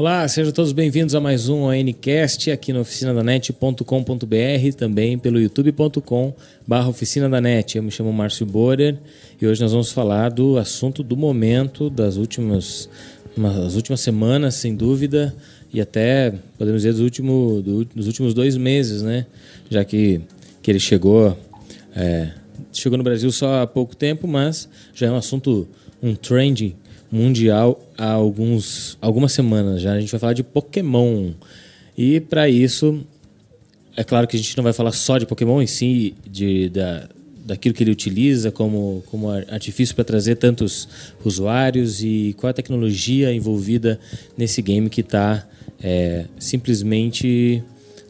Olá, sejam todos bem-vindos a mais um ONCast aqui no oficinadanet.com.br, também pelo youtube.com barra Oficina da Net. Eu me chamo Márcio Borer e hoje nós vamos falar do assunto do momento, das últimas, das últimas semanas, sem dúvida, e até, podemos dizer, dos, último, do, dos últimos dois meses, né? Já que, que ele chegou, é, chegou no Brasil só há pouco tempo, mas já é um assunto, um trend mundial há alguns, algumas semanas já. A gente vai falar de Pokémon. E para isso, é claro que a gente não vai falar só de Pokémon em si, de, da, daquilo que ele utiliza como, como artifício para trazer tantos usuários e qual a tecnologia envolvida nesse game que está é, simplesmente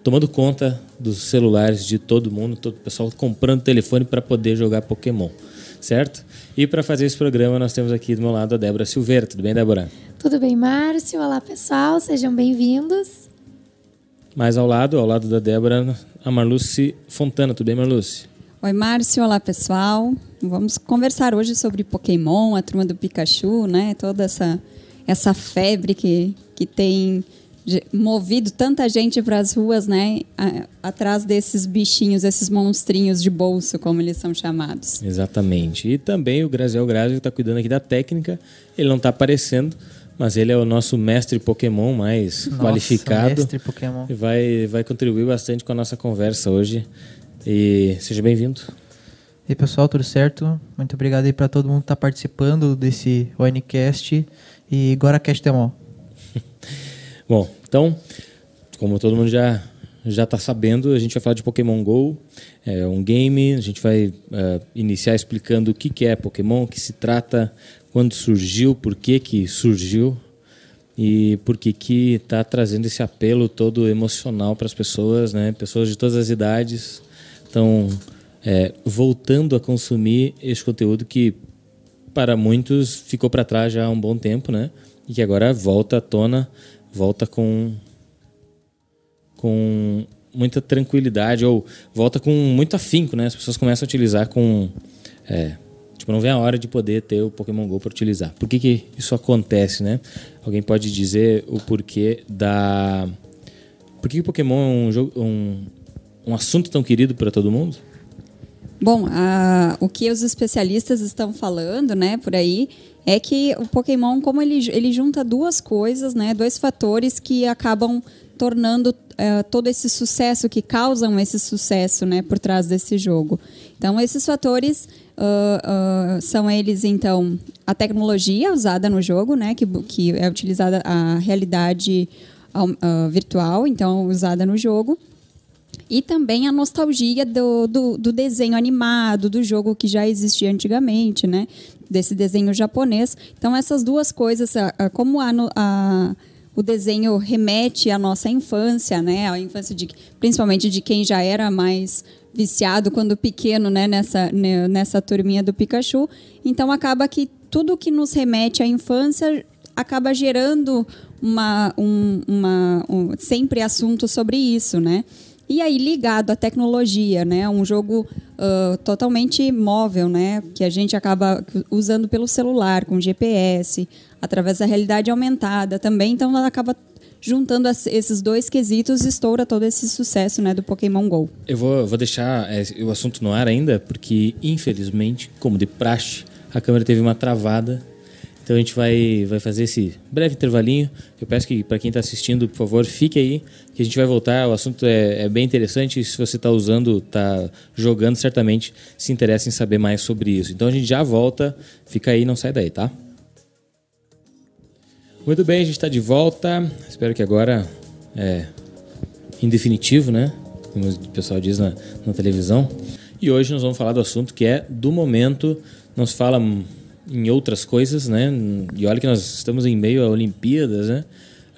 tomando conta dos celulares de todo mundo, todo o pessoal comprando telefone para poder jogar Pokémon, certo? E para fazer esse programa, nós temos aqui do meu lado a Débora Silveira. Tudo bem, Débora? Tudo bem, Márcio? Olá, pessoal. Sejam bem-vindos. Mais ao lado, ao lado da Débora, a Marluce Fontana. Tudo bem, Marluce? Oi, Márcio. Olá, pessoal. Vamos conversar hoje sobre Pokémon, a turma do Pikachu, né? Toda essa, essa febre que, que tem movido tanta gente para as ruas, né, atrás desses bichinhos, esses monstrinhos de bolso, como eles são chamados. Exatamente. E também o Graziel Grazi, que está cuidando aqui da técnica, ele não está aparecendo, mas ele é o nosso mestre Pokémon mais Nossa, qualificado. Mestre Pokémon. E vai, vai contribuir bastante com a nossa conversa hoje. E seja bem-vindo. E aí, pessoal, tudo certo? Muito obrigado aí para todo mundo que está participando desse ONCast e GoraCast Demo. Bom, então, como todo mundo já já está sabendo, a gente vai falar de Pokémon Go, é um game. A gente vai uh, iniciar explicando o que, que é Pokémon, o que se trata, quando surgiu, por que, que surgiu e por que que está trazendo esse apelo todo emocional para as pessoas, né? Pessoas de todas as idades estão é, voltando a consumir esse conteúdo que para muitos ficou para trás já há um bom tempo, né? E que agora volta à tona volta com com muita tranquilidade ou volta com muito afinco, né? As pessoas começam a utilizar com é, tipo não vem a hora de poder ter o Pokémon Go para utilizar. Por que, que isso acontece, né? Alguém pode dizer o porquê da por que o Pokémon é um jogo um, um assunto tão querido para todo mundo? Bom, a, o que os especialistas estão falando, né, por aí, é que o Pokémon, como ele, ele junta duas coisas, né, dois fatores que acabam tornando uh, todo esse sucesso, que causam esse sucesso, né, por trás desse jogo. Então, esses fatores uh, uh, são eles, então, a tecnologia usada no jogo, né, que, que é utilizada a realidade virtual, então, usada no jogo e também a nostalgia do, do, do, desenho animado, do jogo que já existia antigamente, né? Desse desenho japonês. Então, essas duas coisas, como a, a, o desenho remete à nossa infância, né? A infância de, principalmente de quem já era mais viciado quando pequeno, né? Nessa, né, nessa turminha do Pikachu. Então, acaba que tudo que nos remete à infância acaba gerando uma, um, uma, um, sempre assunto sobre isso, né? E aí, ligado à tecnologia, né? Um jogo uh, totalmente móvel, né? Que a gente acaba usando pelo celular, com GPS, através da realidade aumentada também. Então, ela acaba juntando esses dois quesitos, estoura todo esse sucesso né, do Pokémon GO. Eu vou, vou deixar é, o assunto no ar ainda, porque, infelizmente, como de praxe, a câmera teve uma travada então a gente vai, vai fazer esse breve intervalinho. Eu peço que para quem está assistindo, por favor, fique aí, que a gente vai voltar. O assunto é, é bem interessante. Se você está usando, está jogando, certamente se interessa em saber mais sobre isso. Então a gente já volta. Fica aí, não sai daí, tá? Muito bem, a gente está de volta. Espero que agora é em definitivo, né? Como o pessoal diz na, na televisão. E hoje nós vamos falar do assunto que é do momento. Não se fala em outras coisas, né? E olha que nós estamos em meio a Olimpíadas, né?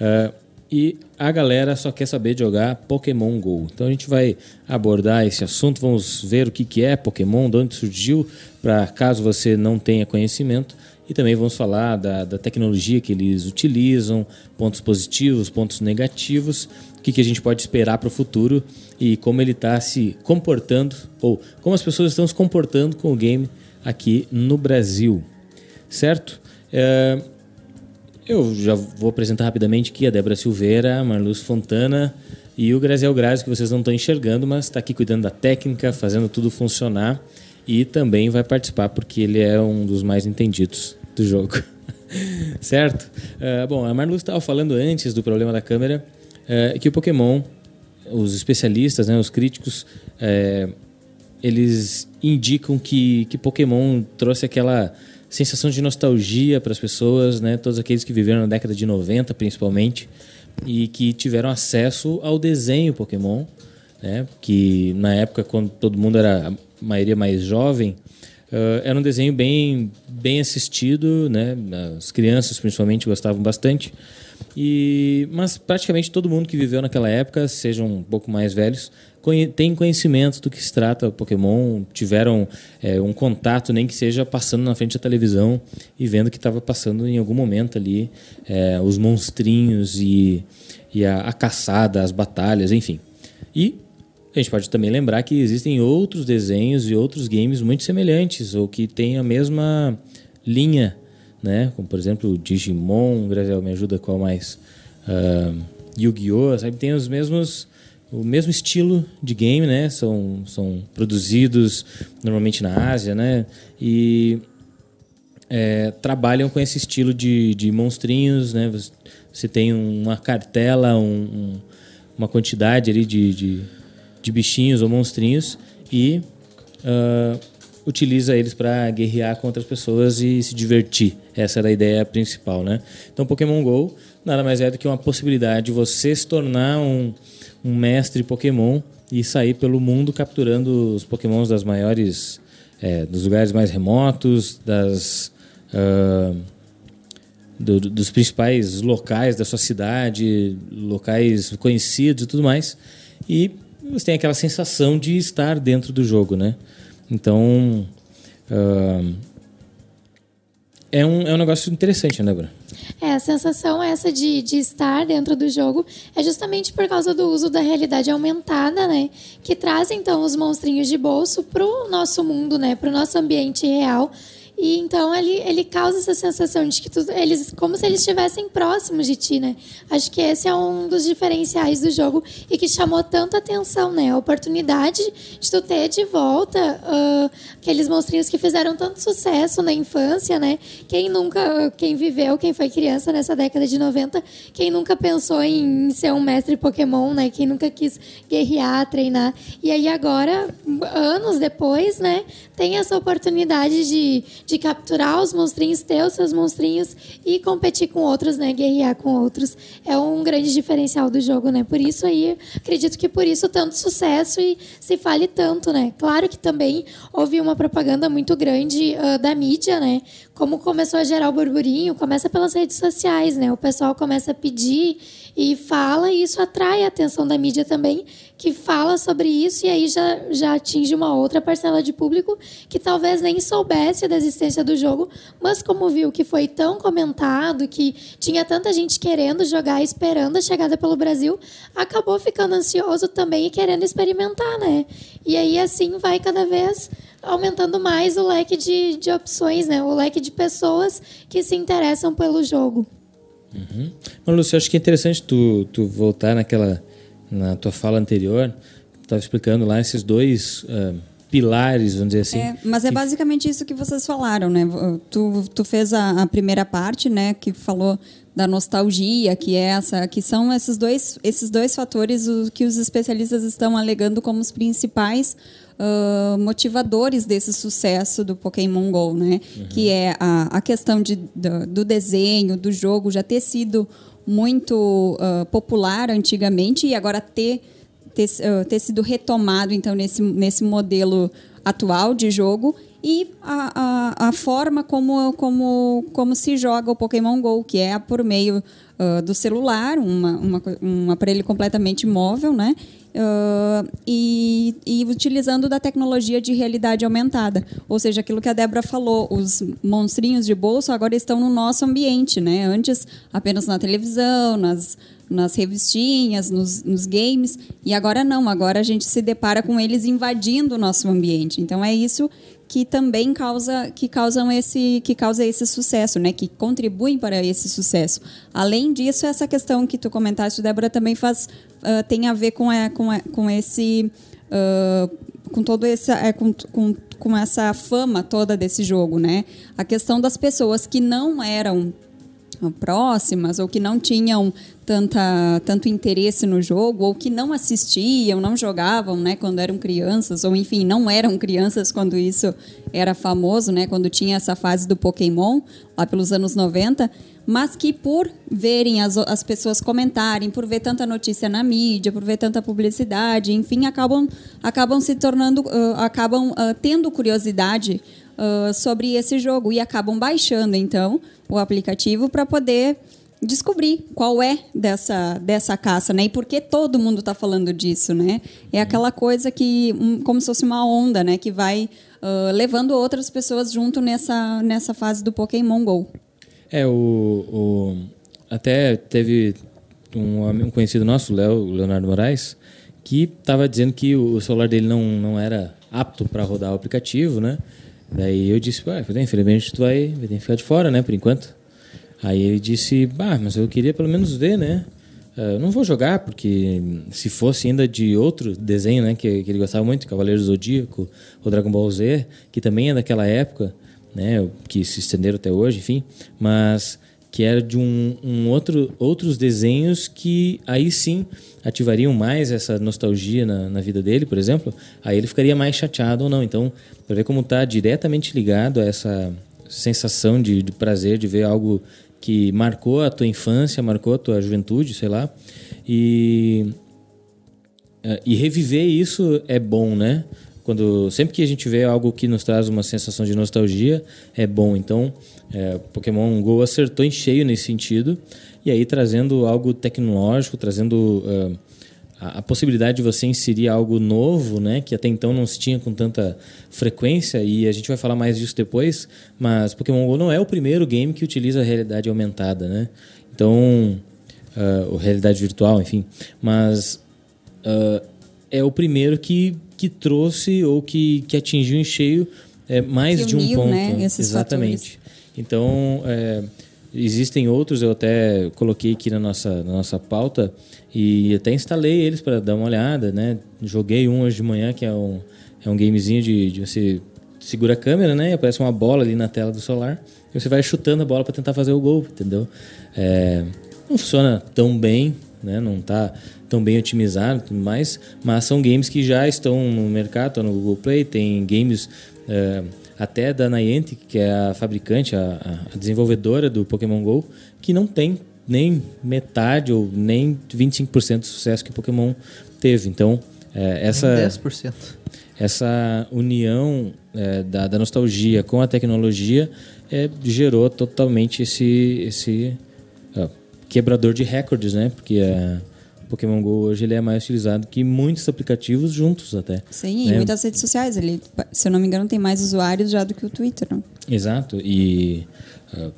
Uh, e a galera só quer saber jogar Pokémon Go. Então a gente vai abordar esse assunto, vamos ver o que, que é Pokémon, de onde surgiu, para caso você não tenha conhecimento. E também vamos falar da, da tecnologia que eles utilizam, pontos positivos, pontos negativos, o que, que a gente pode esperar para o futuro e como ele está se comportando, ou como as pessoas estão se comportando com o game aqui no Brasil certo? É, eu já vou apresentar rapidamente aqui a Débora Silveira, a Marluz Fontana e o Graziel Grazi, que vocês não estão enxergando, mas está aqui cuidando da técnica, fazendo tudo funcionar e também vai participar porque ele é um dos mais entendidos do jogo. certo? Uh, bom, a Marluz estava falando antes do problema da câmera uh, que o Pokémon, os especialistas, né, os críticos, uh, eles indicam que, que Pokémon trouxe aquela sensação de nostalgia para as pessoas, né, todos aqueles que viveram na década de 90 principalmente, e que tiveram acesso ao desenho Pokémon, né, que na época, quando todo mundo era a maioria mais jovem, Uh, era um desenho bem, bem assistido, né? As crianças principalmente gostavam bastante. E, mas praticamente todo mundo que viveu naquela época, sejam um pouco mais velhos, conhe tem conhecimento do que se trata Pokémon, tiveram é, um contato, nem que seja passando na frente da televisão e vendo que estava passando em algum momento ali é, os monstrinhos e, e a, a caçada, as batalhas, enfim. E a gente pode também lembrar que existem outros desenhos e outros games muito semelhantes ou que têm a mesma linha, né? Como por exemplo o Digimon, Graziel me ajuda qual mais? Uh, Yu-Gi-Oh! Sabe? Tem os mesmos o mesmo estilo de game, né? São, são produzidos normalmente na Ásia, né? E é, trabalham com esse estilo de, de monstrinhos, né? Você tem uma cartela, um, um, uma quantidade ali de, de de bichinhos ou monstrinhos e uh, utiliza eles para guerrear com outras pessoas e se divertir. Essa era a ideia principal, né? Então, Pokémon Go nada mais é do que uma possibilidade de você se tornar um, um mestre Pokémon e sair pelo mundo capturando os Pokémons das maiores, é, dos lugares mais remotos, das uh, do, dos principais locais da sua cidade, locais conhecidos e tudo mais, e você tem aquela sensação de estar dentro do jogo, né? Então. Uh, é, um, é um negócio interessante, né, Débora? É, a sensação essa de, de estar dentro do jogo é justamente por causa do uso da realidade aumentada, né? Que traz, então, os monstrinhos de bolso para o nosso mundo, né? Para o nosso ambiente real e então ele, ele causa essa sensação de que tu, eles como se eles estivessem próximos de ti, né? Acho que esse é um dos diferenciais do jogo e que chamou tanta atenção, né? A oportunidade de tu ter de volta uh, aqueles monstrinhos que fizeram tanto sucesso na infância, né? Quem nunca, quem viveu, quem foi criança nessa década de 90, quem nunca pensou em ser um mestre Pokémon, né? Quem nunca quis guerrear, treinar. E aí agora, anos depois, né? Tem essa oportunidade de de capturar os monstrinhos, ter os seus monstrinhos e competir com outros, né? Guerrear com outros. É um grande diferencial do jogo, né? Por isso aí, acredito que por isso tanto sucesso e se fale tanto, né? Claro que também houve uma propaganda muito grande uh, da mídia, né? Como começou a gerar o burburinho, começa pelas redes sociais, né? O pessoal começa a pedir e fala, e isso atrai a atenção da mídia também, que fala sobre isso e aí já, já atinge uma outra parcela de público que talvez nem soubesse da existência do jogo, mas como viu que foi tão comentado, que tinha tanta gente querendo jogar, esperando a chegada pelo Brasil, acabou ficando ansioso também e querendo experimentar, né? E aí assim vai cada vez aumentando mais o leque de, de opções, né? O leque de pessoas que se interessam pelo jogo. Uhum. Mas, Lúcio, acho que é interessante tu, tu voltar naquela na tua fala anterior, estava explicando lá esses dois uh, pilares, vamos dizer assim. É, mas é basicamente isso que vocês falaram, né? Tu, tu fez a, a, primeira parte, né, que falou da nostalgia, que é essa, que são esses dois, esses dois fatores que os especialistas estão alegando como os principais uh, motivadores desse sucesso do Pokémon Go, né? Uhum. Que é a, a questão de, do, do, desenho, do jogo já ter sido muito uh, popular antigamente e agora ter, ter, uh, ter sido retomado então nesse, nesse modelo atual de jogo e a, a, a, forma como, como, como se joga o Pokémon GO, que é por meio uh, do celular, uma, uma, um aparelho completamente móvel, né? Uh, e, e, utilizando da tecnologia de realidade aumentada. Ou seja, aquilo que a Débora falou, os monstrinhos de bolso agora estão no nosso ambiente, né? Antes apenas na televisão, nas, nas revistinhas, nos, nos games, e agora não, agora a gente se depara com eles invadindo o nosso ambiente. Então é isso que também causa, que causam esse, que causa esse sucesso, né? Que contribuem para esse sucesso. Além disso, essa questão que tu comentaste, Débora, também faz uh, tem a ver com, a, com, a, com esse uh, com todo esse é, com, com, com essa fama toda desse jogo, né? A questão das pessoas que não eram próximas ou que não tinham tanta, tanto interesse no jogo ou que não assistiam, não jogavam, né, quando eram crianças ou enfim não eram crianças quando isso era famoso, né, quando tinha essa fase do Pokémon lá pelos anos 90, mas que por verem as, as pessoas comentarem, por ver tanta notícia na mídia, por ver tanta publicidade, enfim, acabam acabam se tornando, uh, acabam uh, tendo curiosidade uh, sobre esse jogo e acabam baixando então o aplicativo para poder descobrir qual é dessa, dessa caça, né? E por que todo mundo está falando disso, né? É aquela coisa que, um, como se fosse uma onda, né? Que vai uh, levando outras pessoas junto nessa, nessa fase do Pokémon GO. É, o, o até teve um, um conhecido nosso, Léo, Leonardo Moraes, que estava dizendo que o celular dele não, não era apto para rodar o aplicativo, né? Daí eu disse, ah, infelizmente tu vai, vai ter que ficar de fora, né, por enquanto. Aí ele disse, bah, mas eu queria pelo menos ver, né? Uh, não vou jogar, porque se fosse ainda de outro desenho, né, que, que ele gostava muito, Cavaleiro Zodíaco, ou Dragon Ball Z, que também é daquela época, né, que se estenderam até hoje, enfim, mas que era de um, um, outro, outros desenhos que aí sim ativariam mais essa nostalgia na, na vida dele, por exemplo, aí ele ficaria mais chateado ou não. Então, para ver como está diretamente ligado a essa sensação de, de, prazer de ver algo que marcou a tua infância, marcou a tua juventude, sei lá, e, eh, e reviver isso é bom, né? Quando sempre que a gente vê algo que nos traz uma sensação de nostalgia é bom. Então é, Pokémon Go acertou em cheio nesse sentido. E aí trazendo algo tecnológico trazendo a, a, possibilidade de você inserir algo novo né que até então não se tinha com tanta frequência e a gente vai falar mais disso depois mas Pokémon Go não é o primeiro game que utiliza a realidade aumentada né? Então uh, realidade virtual enfim. Mas uh, é o primeiro que que trouxe ou que, que atingiu em cheio é, mais que de um ponto. Né, Exatamente. Fatores. Então, é, existem outros, eu até coloquei aqui na nossa, na nossa pauta e até instalei eles para dar uma olhada. Né? Joguei um hoje de manhã, que é um, é um gamezinho de, de você segura a câmera, né? E aparece uma bola ali na tela do celular. E você vai chutando a bola para tentar fazer o gol, entendeu? É, não funciona tão bem, né? Não está tão bem otimizado, mas mas são games que já estão no mercado, no Google Play, tem games uh, até da Niantic, que é a fabricante, a, a, desenvolvedora do Pokémon Go, que não tem nem metade ou nem 25% do sucesso que o Pokémon teve. Então, é, essa 10%. Essa união é, da, da, nostalgia com a tecnologia é, gerou totalmente esse, esse quebrador de recordes, né? Porque a Pokémon Go hoje ele é mais utilizado que muitos aplicativos juntos até. Sim, né? e muitas redes sociais. Ele, se eu não me engano, tem mais usuários já do que o Twitter. Não? Exato. E uh,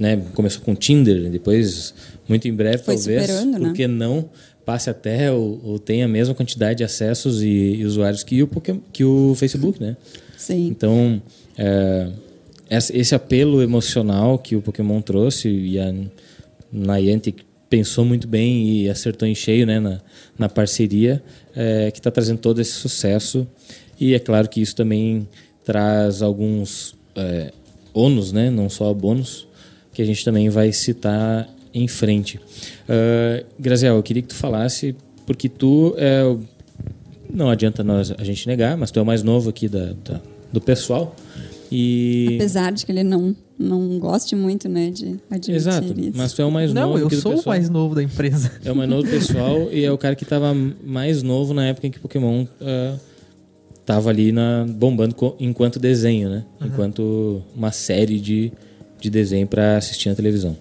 né, começou com o Tinder, depois, muito em breve, Foi talvez, superando, por que né? não passe até ou, ou tenha a mesma quantidade de acessos e, e usuários que o, Pokémon, que o Facebook, né? Sim. Então, é, esse apelo emocional que o Pokémon trouxe e a Niantic pensou muito bem e acertou em cheio né, na, na parceria, é, que está trazendo todo esse sucesso. E é claro que isso também traz alguns é, ônus, né, não só bônus, que a gente também vai citar em frente. Uh, Graziel, eu queria que tu falasse, porque tu é, não adianta nós, a gente negar, mas tu é o mais novo aqui da, da do pessoal. E... Apesar de que ele não, não goste muito, né, de admitir Exato, isso. mas tu é o mais não, novo eu aqui do sou o mais novo da empresa. É o mais novo do pessoal e é o cara que estava mais novo na época em que Pokémon uh, tava ali na, bombando co- enquanto desenho, né? Enquanto uma série de, de desenho para assistir na televisão.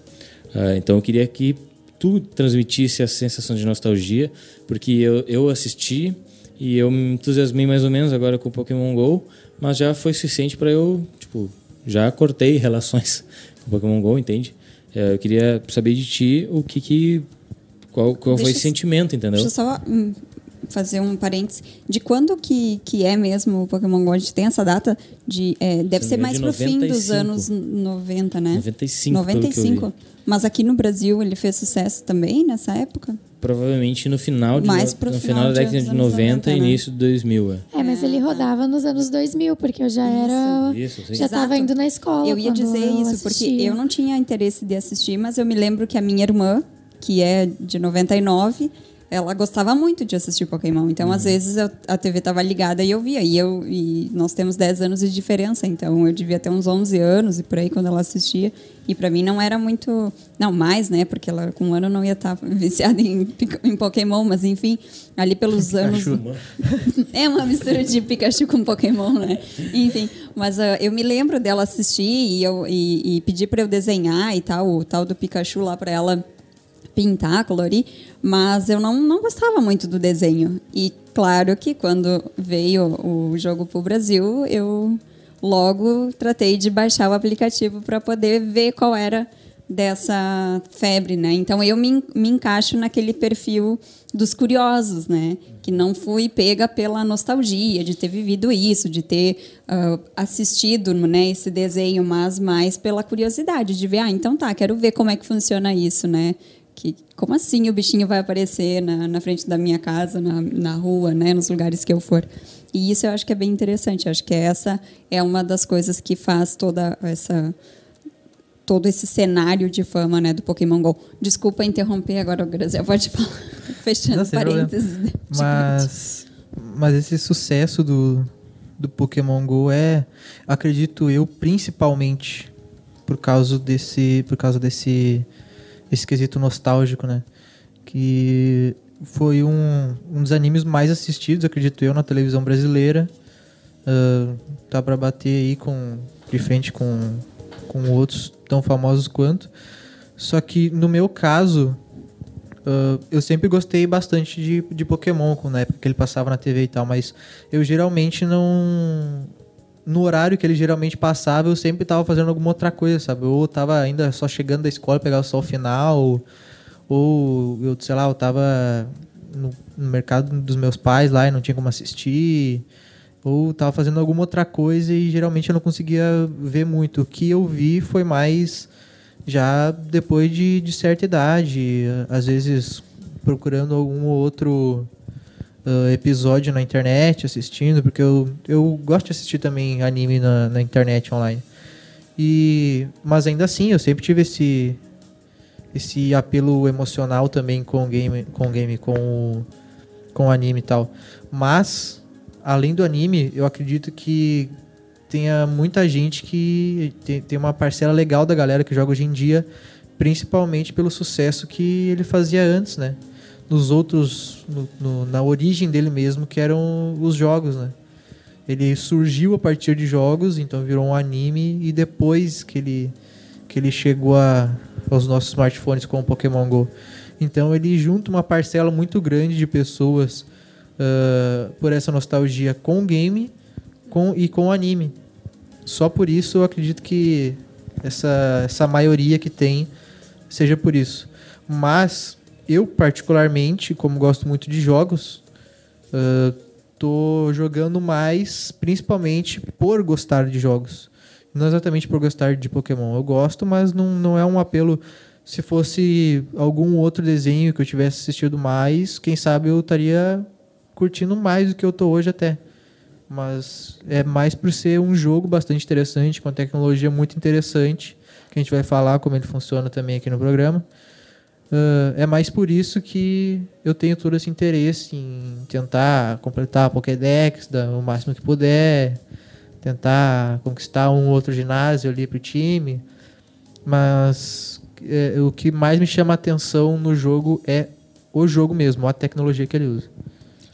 Uh, então eu queria que tu transmitisse a sensação de nostalgia, porque eu, eu assisti e eu me entusiasmei mais ou menos agora com o Pokémon GO, mas já foi suficiente para eu, tipo, já cortei relações com o Pokémon GO, entende? Eh, Eu queria saber de ti o que que qual, qual foi esse sentimento, entendeu? Deixa eu só hum, fazer um parênteses de quando que, que é mesmo o Pokémon GO. A gente tem essa data de. é, deve Se ser mais engano, pro de fim dos 95. anos 90, né? 95, pelo que eu 95. Mas aqui no Brasil ele fez sucesso também nessa época? Provavelmente no final, de Mais no, pro no final final da de década de anos 90 e 90, né? início de 2000. é. É, mas ele rodava nos anos 2000, porque eu já era. Isso. Já estava indo na escola. Eu ia dizer eu isso, porque eu não tinha interesse de assistir, mas eu me lembro que a minha irmã, que é de 99, ela gostava muito de assistir Pokémon. Então, Uhum. às vezes, eu- a TV estava ligada e eu via. E, eu, e nós temos 10 anos de diferença, então eu devia ter uns 11 anos e por aí quando ela assistia. E para mim não era muito. Não, mais, né? Porque ela com um ano não ia estar viciada em, em Pokémon, mas enfim, ali pelos anos. É uma mistura de Pikachu com Pokémon, né? Enfim, mas ah, eu me lembro dela assistir e, eu, e, e pedir para eu desenhar e tal, o tal do Pikachu lá para ela pintar, colorir, mas eu não, não gostava muito do desenho. E claro que quando veio o jogo pro Brasil, eu logo tratei de baixar o aplicativo para poder ver qual era dessa febre, né? Então eu me, me encaixo naquele perfil dos curiosos, né? Que não fui pega pela nostalgia de ter vivido isso, de ter ah, assistido, né, esse desenho, mas mais pela curiosidade de ver, ah, então tá, quero ver como é que funciona isso, né? Que, como assim o bichinho vai aparecer na, na frente da minha casa, na, na rua, né, nos lugares que eu for? E isso eu acho que é bem interessante. Eu acho que essa é uma das coisas que faz toda essa todo esse cenário de fama né, do Pokémon GO. Desculpa interromper agora, Graziel, pode falar. Fechando Não, problema. parênteses. né? Mas, mas esse sucesso do, do Pokémon Go é, acredito eu, principalmente por causa desse, por causa desse esse quesito nostálgico, né? Que foi um, um dos animes mais assistidos, acredito eu, na televisão brasileira. Ah, tá para bater aí com de frente com, com outros tão famosos quanto. Só que no meu caso, ah, eu sempre gostei bastante de, de Pokémon, na época que ele passava na TV e tal, mas eu geralmente não. No horário que ele geralmente passava, eu sempre tava fazendo alguma outra coisa, sabe? Ou tava ainda só chegando da escola, pegava só o final, ou eu, sei lá, eu tava no, no mercado dos meus pais lá e não tinha como assistir, ou tava fazendo alguma outra coisa e geralmente eu não conseguia ver muito. O que eu vi foi mais já depois de, de certa idade, às vezes procurando algum outro ah, episódio na internet, assistindo, porque eu, eu gosto de assistir também anime na, na internet online. E, mas ainda assim, eu sempre tive esse, esse apelo emocional também com o game, com o game, com o, com o anime e tal. Mas, além do anime, eu acredito que tenha muita gente que tem, tem uma parcela legal da galera que joga hoje em dia, principalmente pelo sucesso que ele fazia antes, né? Nos outros, no- no- na origem dele mesmo, que eram os jogos, né? Ele surgiu a partir de jogos, então virou um anime e depois que ele que ele chegou a, aos nossos smartphones com o Pokémon Go. Então ele junta uma parcela muito grande de pessoas ah, por essa nostalgia com o game com, e com o anime. Só por isso eu acredito que essa, essa maioria que tem seja por isso. Mas eu, particularmente, como gosto muito de jogos, ah, tô jogando mais principalmente por gostar de jogos. Não exatamente por gostar de Pokémon. Eu gosto, mas não, não é um apelo. Se fosse algum outro desenho que eu tivesse assistido mais, quem sabe eu estaria curtindo mais do que eu tô hoje até. Mas é mais por ser um jogo bastante interessante, com tecnologia muito interessante, que a gente vai falar como ele funciona também aqui no programa. Ah, é mais por isso que eu tenho todo esse interesse em tentar completar a Pokédex da- o máximo que puder, tentar conquistar um outro ginásio ali pro time. Mas é, o que mais me chama a atenção no jogo é o jogo mesmo, a tecnologia que ele usa.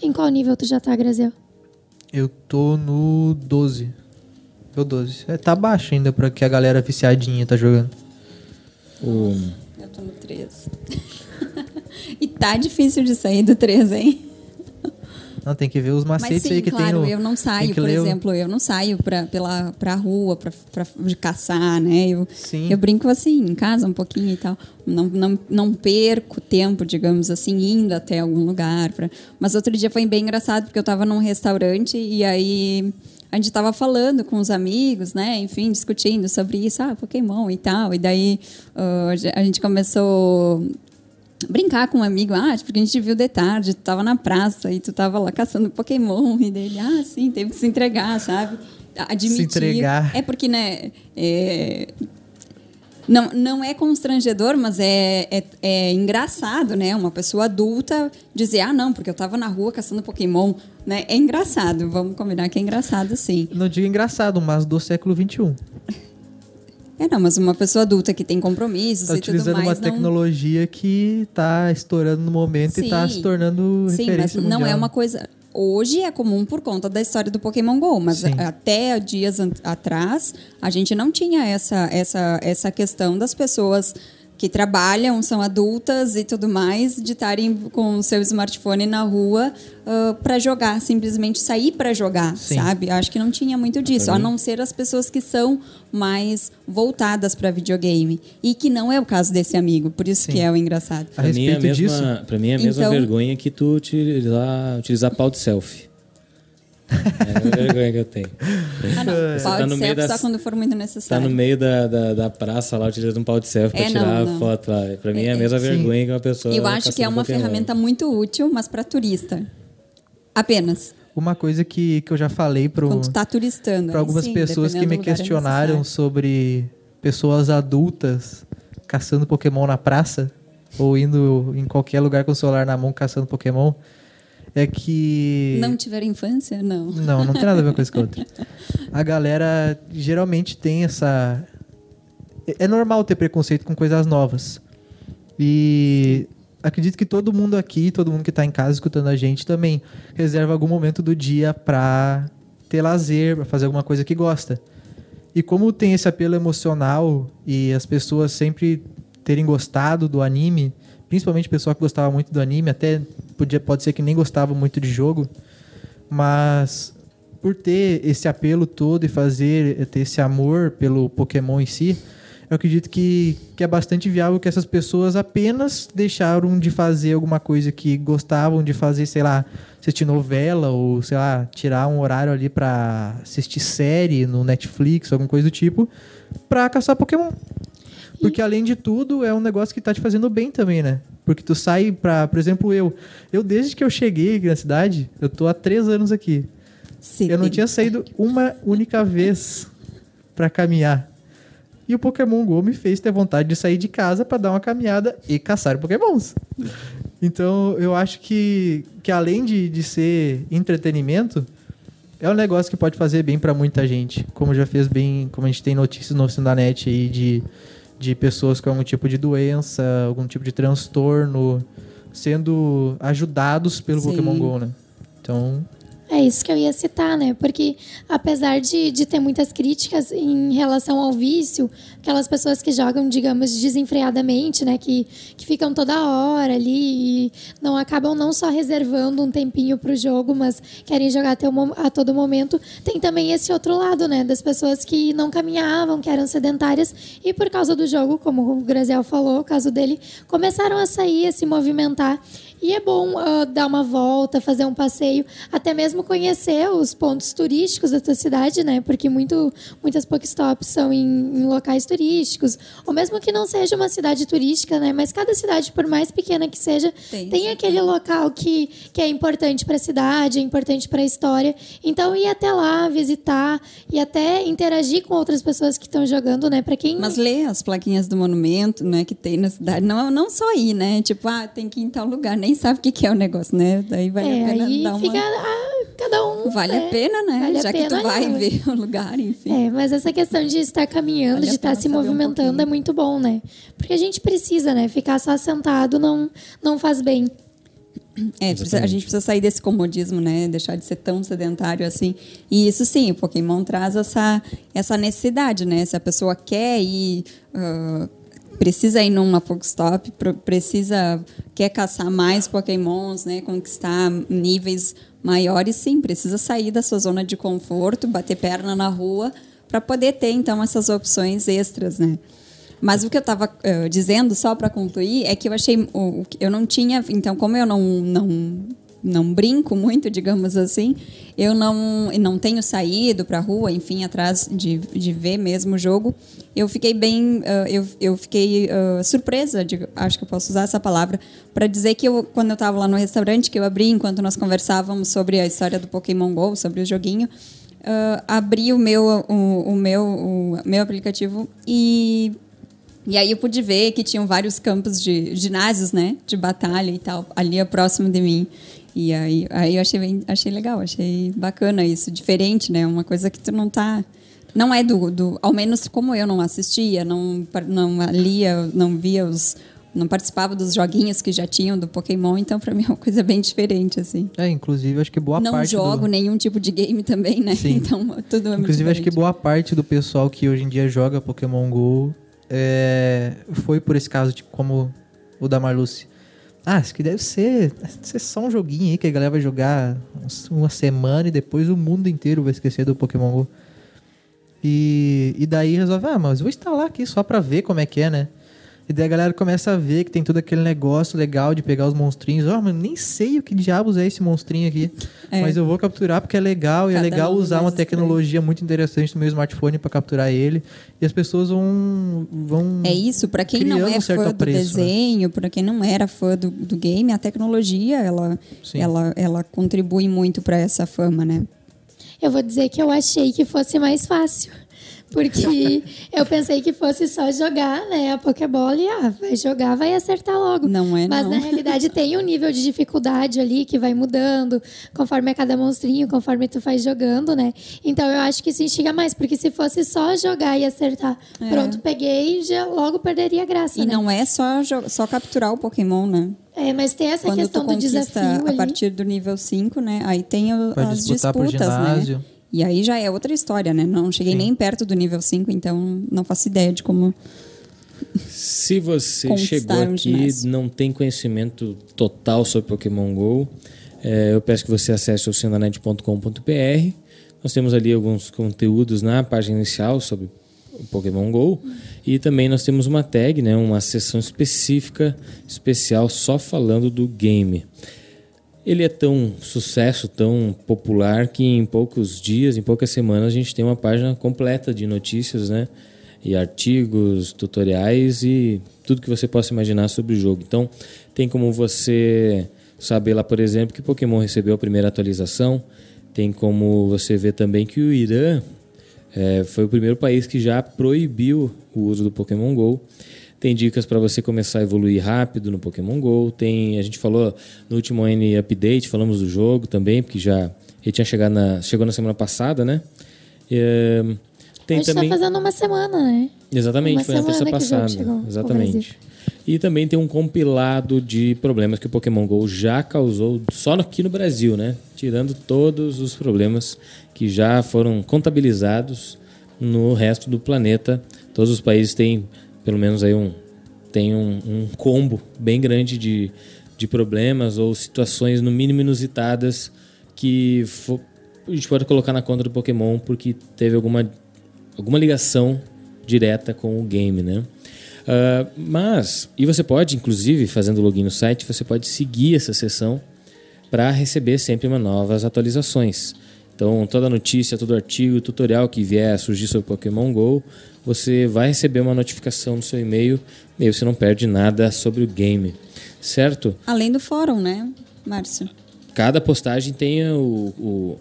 Em qual nível tu já tá, Graziel? Eu tô no 12. Tô 12. É, tá baixo ainda pra que a galera viciadinha tá jogando. Eu tô no 13. e tá difícil de sair do 13, hein? Não, tem que ver os Mas macetes sim, aí que claro, tem. no- eu não saio, por o- exemplo, eu não saio pra, pela, pra rua pra, pra de caçar, né? Eu, Sim. eu brinco assim, em casa um pouquinho e tal. Não, não, não perco tempo, digamos assim, indo até algum lugar. Pra... Mas outro dia foi bem engraçado, porque eu tava num restaurante e aí a gente tava falando com os amigos, né? Enfim, discutindo sobre isso, ah, Pokémon e tal. E daí ah, a gente começou brincar com um amigo, ah, porque a gente viu de tarde, tu tava na praça e tu tava lá caçando Pokémon, e dele, ah, sim, teve que se entregar, sabe? Admitir. Se entregar. É porque, né, é, não, não é constrangedor, mas é, é, é engraçado, né? Uma pessoa adulta dizer, ah, não, porque eu tava na rua caçando Pokémon, né? É engraçado, vamos combinar que é engraçado, sim. Não digo engraçado, mas do século XXI. É, não, mas uma pessoa adulta que tem compromissos Tá e tudo utilizando mais, uma não... tecnologia que tá estourando no momento e tá Sim. se tornando Sim, mas referência não é mundial. uma coisa. Hoje é comum por conta da história do Pokémon Go, mas Sim. até dias atrás a gente não tinha essa, essa, essa questão das pessoas que trabalham, são adultas e tudo mais, de estarem com o seu smartphone na rua para jogar, simplesmente sair para jogar, Sim. sabe? Acho que não tinha muito disso, a não ser as pessoas que são mais voltadas para videogame e que não é o caso desse amigo, por isso Sim. que é o engraçado. A Pra mim, é a disso, mesma, pra mim é a mesma Então- vergonha que tu utilizar, utilizar pau de selfie. É a vergonha que eu tenho. Ah, não. Você Pau tá de no meio selfie das- só quando for muito Tá necessário. no meio da, da, da praça lá, utilizando um pau de selfie pra É, tirar não, a não. foto lá. Pra mim é a mesma Sim. vergonha que uma pessoa. Eu acho que é uma Pokémon. ferramenta muito útil, mas para turista. Apenas. uma coisa que, que eu já falei pro, Quando tu tá turistando. para aí algumas sim, pessoas que me é questionaram necessário. sobre pessoas adultas caçando Pokémon na praça ou indo em qualquer lugar com o celular na mão caçando Pokémon é que Não tiver infância? Não. Não, não tem nada a ver uma coisa com a outra. A galera geralmente tem essa. É é normal ter preconceito com coisas novas. E acredito que todo mundo aqui, todo mundo que está em casa escutando a gente também reserva algum momento do dia para ter lazer, para fazer alguma coisa que gosta. E como tem esse apelo emocional e as pessoas sempre terem gostado do anime, principalmente o pessoal que gostava muito do anime, até podia, pode ser que nem gostava muito de jogo, mas por ter esse apelo todo e fazer ter esse amor pelo Pokémon em si, eu acredito que, que é bastante viável que essas pessoas apenas deixaram de fazer alguma coisa que gostavam de fazer, sei lá, assistir novela ou, sei lá, tirar um horário ali pra assistir série no Netflix, alguma coisa do tipo, pra caçar Pokémon. Porque além de tudo, é um negócio que tá te fazendo bem também, né? Porque tu sai pra, por exemplo, eu. Eu, desde que eu cheguei aqui na cidade, eu tô há três anos aqui. Sim. Eu não tinha saído uma única vez pra caminhar. E o Pokémon Go me fez ter vontade de sair de casa pra dar uma caminhada e caçar Pokémons. Então, eu acho que, que além de, de ser entretenimento, é um negócio que pode fazer bem pra muita gente. Como já fez bem, como a gente tem notícias no da Net aí de, de pessoas com algum tipo de doença, algum tipo de transtorno, sendo ajudados pelo Sim. Pokémon Go, né? Então, É isso que eu ia citar, né? Porque apesar de, de ter muitas críticas em relação ao vício, aquelas pessoas que jogam, digamos, desenfreadamente, né? Que, que ficam toda hora ali e não acabam não só reservando um tempinho para o jogo, mas querem jogar até o a todo momento. Tem também esse outro lado, né? Das pessoas que não caminhavam, que eram sedentárias e por causa do jogo, como o Graziel falou, o caso dele, começaram a sair, a se movimentar. E é bom ah, dar uma volta, fazer um passeio, até mesmo conhecer os pontos turísticos da tua cidade, né? Porque muito, muitas Pokestops são em, em locais turísticos. Ou mesmo que não seja uma cidade turística, né? Mas cada cidade, por mais pequena que seja, Tem, tem, aquele local que, que é importante para a cidade, é importante para a história. Então, ir até lá, visitar e até interagir com outras pessoas que estão jogando, né? Para quem Mas lê as plaquinhas do monumento, né, que tem na cidade. Não, não só ir, né? Tipo, ah, tem que ir em tal lugar. Nem sabe o que, que é o negócio, né? Daí vale é, a pena aí dar uma... fica ah, cada um. Vale né? a pena, né? Vale a Já que pena, tu vai né? ver o lugar, enfim. É, mas essa questão de estar caminhando, Vale de estar se um movimentando pouquinho. é muito bom, né? Porque a gente precisa, né? Ficar só sentado não, não faz bem. É, precisa- a gente precisa sair desse comodismo, né? Deixar de ser tão sedentário assim. E isso sim, o Pokémon traz essa, essa necessidade, né? Se a pessoa quer ir, ah, precisa ir numa Pokestop, precisa quer caçar mais Pokémons, né? Conquistar níveis maiores, sim, precisa sair da sua zona de conforto, bater perna na rua, para poder ter, então, essas opções extras, né? Mas o que eu estava uh, dizendo, só para concluir, é que eu achei. Eu não tinha. Então, como eu não, não, não brinco muito, digamos assim, eu não, não tenho saído para a rua, enfim, atrás de, de ver mesmo o jogo. Eu fiquei bem. Uh, eu, eu fiquei surpresa, de, acho que eu posso usar essa palavra, para dizer que eu, quando eu estava lá no restaurante, que eu abri enquanto nós conversávamos sobre a história do Pokémon Go, sobre o joguinho. Uh, abri o meu, o, o meu, o meu aplicativo e e aí eu pude ver que tinham vários campos de ginásios, né? De batalha e tal, ali próximo de mim. E aí, aí eu achei, bem, achei legal, achei bacana isso, diferente, né? Uma coisa que tu não tá. Não é do. do ao menos como eu não assistia, não, não lia, não via os. Não participava dos joguinhos que já tinham do Pokémon, então para mim é uma coisa bem diferente, assim. É, inclusive acho que boa não parte. Não jogo do... nenhum tipo de game também, né? Sim. Então tudo é Inclusive acho que boa parte do pessoal que hoje em dia joga Pokémon GO é, foi por esse caso, tipo, como o da Marluce. Ah, isso que deve ser, deve ser só um joguinho aí que a galera vai jogar uma semana e depois o mundo inteiro vai esquecer do Pokémon GO. E, e daí resolve, ah, mas vou instalar aqui só pra ver como é que é, né? E daí a galera começa a ver que tem todo aquele negócio legal de pegar os monstrinhos. Ó, oh, mas nem sei o que diabos é esse monstrinho aqui. É. Mas eu vou capturar porque é legal. E é Cada é legal usar uma tecnologia estranho. muito interessante no meu smartphone para capturar ele. E as pessoas vão. vão é isso, para quem não é um fã do preço, né? desenho, né? para quem não era fã do, do game, a tecnologia ela, ela, ela contribui muito para essa fama, né? Eu vou dizer que eu achei que fosse mais fácil. Porque eu pensei que fosse só jogar, né, a Pokébola e ah, vai jogar, vai acertar logo. Não é, Mas não. na realidade tem um nível de dificuldade ali que vai mudando conforme a cada monstrinho, conforme tu faz jogando, né? Então eu acho que isso instiga mais, porque se fosse só jogar e acertar, é. pronto, peguei, já logo perderia a graça. E né? não é só, só capturar o Pokémon, né? É, mas tem essa Quando questão do desafio. A partir do nível 5, né? Aí tem o, as disputas, né? E aí já é outra história, né? Não cheguei Sim. nem perto do nível 5, então não faço ideia de como. Se você chegou aqui e não tem conhecimento total sobre Pokémon GO, é, eu peço que você acesse o cindanet.com.br. Nós temos ali alguns conteúdos na página inicial sobre Pokémon GO. E também nós temos uma tag, né, uma sessão específica, especial, só falando do game. Ele é tão sucesso, tão popular, que em poucos dias, em poucas semanas, a gente tem uma página completa de notícias, né? E artigos, tutoriais e tudo que você possa imaginar sobre o jogo. Então, tem como você saber lá, por exemplo, que Pokémon recebeu a primeira atualização. Tem como você ver também que o Irã é, foi o primeiro país que já proibiu o uso do Pokémon GO. Tem dicas para você começar a evoluir rápido no Pokémon GO. Tem, a gente falou no último N Update, falamos do jogo também, porque já ele tinha chegado na, chegou na semana passada, né? É, tem a gente tá também... tá fazendo uma semana, né? Exatamente, uma foi na terça passada. Exatamente. E também tem um compilado de problemas que o Pokémon GO já causou só aqui no Brasil, né? Tirando todos os problemas que já foram contabilizados no resto do planeta. Todos os países têm pelo menos aí um tem um, um combo bem grande de, de problemas ou situações no mínimo inusitadas que a gente pode colocar na conta do Pokémon porque teve alguma, alguma ligação direta com o game, né? Uh, mas, e você pode, inclusive, fazendo login no site, você pode seguir essa sessão para receber sempre uma novas atualizações. Então, toda notícia, todo artigo, tutorial que vier a surgir sobre Pokémon GO, você vai receber uma notificação no seu e-mail e você não perde nada sobre o game, certo? Além do fórum, né, Márcio? Cada postagem tem o, o,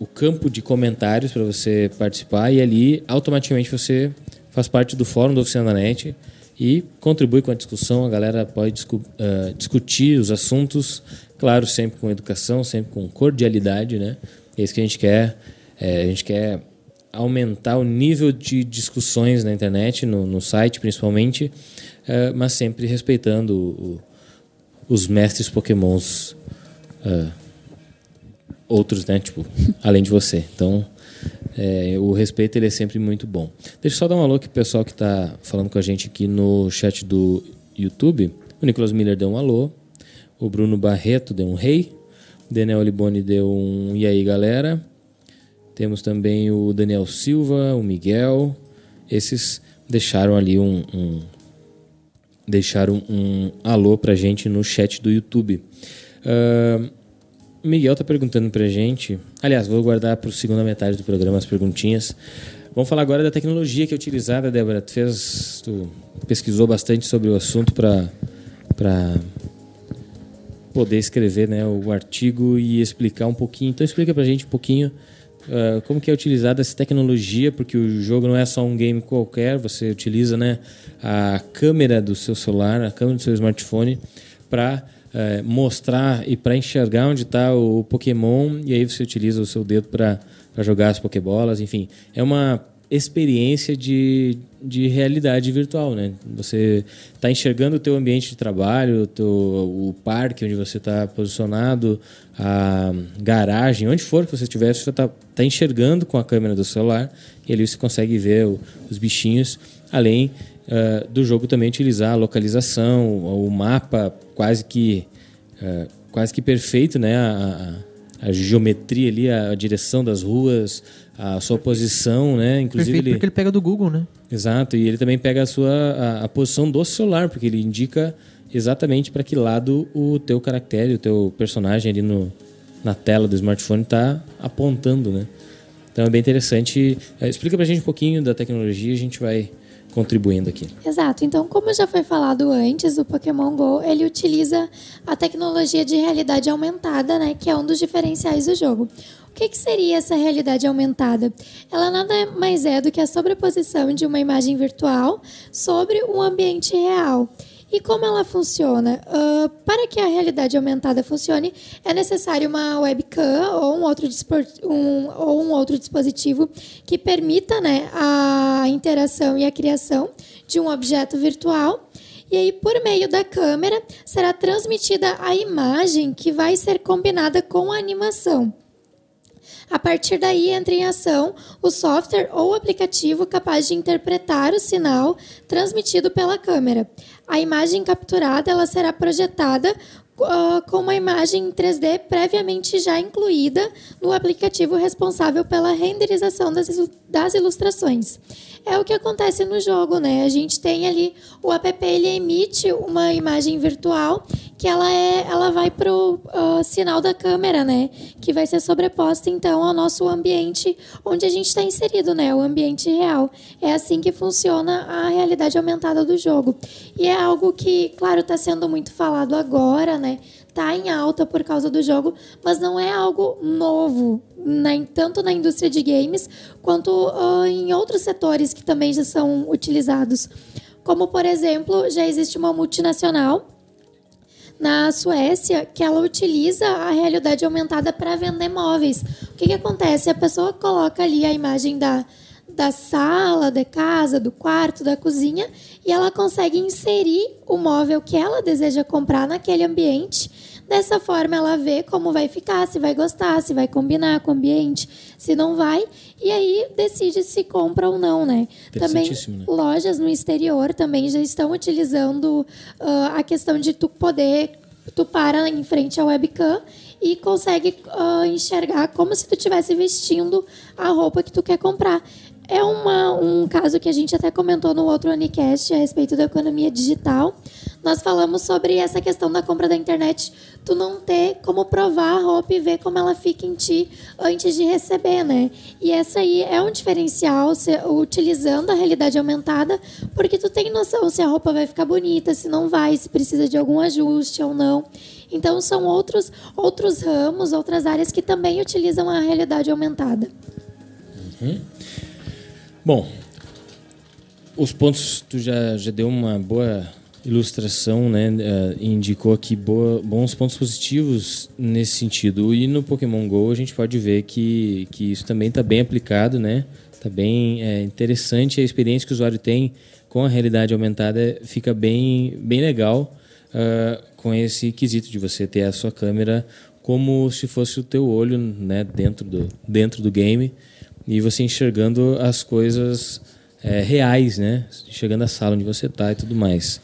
o campo de comentários para você participar e ali automaticamente você faz parte do fórum da Oficina da NET e contribui com a discussão. A galera pode discu uh, discutir os assuntos, claro, sempre com educação, sempre com cordialidade, né? É isso que a gente quer. É, a gente quer aumentar o nível de discussões na internet, no, no site principalmente, uh, mas sempre respeitando o, os mestres pokémons uh, outros, né? Tipo, além de você. Então, é, o respeito ele é sempre muito bom. Deixa eu só dar um alô aqui pro pessoal que está falando com a gente aqui no chat do YouTube. O Nicolas Miller deu um alô. O Bruno Barreto deu um rei. Daniel Liboni deu um e aí galera. Temos também o Daniel Silva, o Miguel. Esses deixaram ali um, um deixaram um alô pra gente no chat do YouTube. Uh, Miguel tá perguntando pra gente. Aliás, vou guardar para a segunda metade do programa as perguntinhas. Vamos falar agora da tecnologia que é utilizada, Débora. Tu, fez, tu pesquisou bastante sobre o assunto para poder escrever né, o artigo e explicar um pouquinho. Então explica para a gente um pouquinho uh, como que é utilizada essa tecnologia, porque o jogo não é só um game qualquer, você utiliza né, a câmera do seu celular, a câmera do seu smartphone para uh, eh, mostrar e para enxergar onde está o Pokémon e aí você utiliza o seu dedo para jogar as Pokébolas, enfim. É uma experiência de, de realidade virtual, né? Você está enxergando o teu ambiente de trabalho, o, teu, o parque onde você está posicionado, a garagem, onde for que você estiver, você está tá enxergando com a câmera do celular e ali você consegue ver o, os bichinhos, além uh, do jogo também utilizar a localização, o mapa quase que uh, quase que perfeito, né? A, a, a geometria ali, a, a direção das ruas, a sua posição, né? Inclusive Perfeito, ele... porque ele pega do Google, né? Exato, e ele também pega a sua a, a posição do celular, porque ele indica exatamente para que lado o teu caractere, o teu personagem ali no, na tela do smartphone está apontando, né? Então é bem interessante. É, explica para a gente um pouquinho da tecnologia, a gente vai contribuindo aqui. Exato. Então, como já foi falado antes, o Pokémon Go ele utiliza a tecnologia de realidade aumentada, né, que é um dos diferenciais do jogo que, que seria essa realidade aumentada? Ela nada mais é do que a sobreposição de uma imagem virtual sobre um ambiente real. E como ela funciona? Uh, para que a realidade aumentada funcione, é necessário uma webcam ou um outro, um, ou um outro dispositivo que permita né, a interação e a criação de um objeto virtual. E aí, por meio da câmera, será transmitida a imagem que vai ser combinada com a animação. A partir daí entra em ação o software ou aplicativo capaz de interpretar o sinal transmitido pela câmera. A imagem capturada ela será projetada com uma imagem em 3D previamente já incluída no aplicativo responsável pela renderização das, das ilustrações. É o que acontece no jogo, né? A gente tem ali o app ele emite uma imagem virtual que ela é, ela vai pro uh, sinal da câmera, né? Que vai ser sobreposta então ao nosso ambiente onde a gente está inserido, né? O ambiente real. É assim que funciona a realidade aumentada do jogo. E é algo que, claro, está sendo muito falado agora, né? Tá em alta por causa do jogo, mas não é algo novo, na, tanto na indústria de games quanto uh, em outros setores que também já são utilizados. Como, por exemplo, já existe uma multinacional na Suécia que ela utiliza a realidade aumentada para vender móveis. O que, que acontece? A pessoa coloca ali a imagem da, da sala, da casa, do quarto, da cozinha e ela consegue inserir o móvel que ela deseja comprar naquele ambiente. Dessa forma, ela vê como vai ficar, se vai gostar, se vai combinar com o ambiente, se não vai, e aí decide se compra ou não, né? Também né? lojas no exterior também já estão utilizando uh, a questão de tu poder tu para em frente à webcam e consegue uh, enxergar como se tu estivesse vestindo a roupa que tu quer comprar. É uma, um caso que a gente até comentou no outro Unicast a respeito da economia digital. Nós falamos sobre essa questão da compra da internet, tu não ter como provar a roupa e ver como ela fica em ti antes de receber, né? E essa aí é um diferencial se, utilizando a realidade aumentada, porque tu tem noção se a roupa vai ficar bonita, se não vai, se precisa de algum ajuste ou não. Então são outros outros ramos, outras áreas que também utilizam a realidade aumentada. Uhum. Bom, os pontos tu já, já deu uma boa ilustração, né? Uh, indicou aqui boa, bons pontos positivos nesse sentido. E no Pokémon Go a gente pode ver que, que isso também está bem aplicado, né? Está bem é, interessante a experiência que o usuário tem com a realidade aumentada fica bem, bem legal uh, com esse quesito de você ter a sua câmera como se fosse o teu olho né, dentro, do, dentro do game e você enxergando as coisas é, reais, né? Chegando à sala onde você está e tudo mais.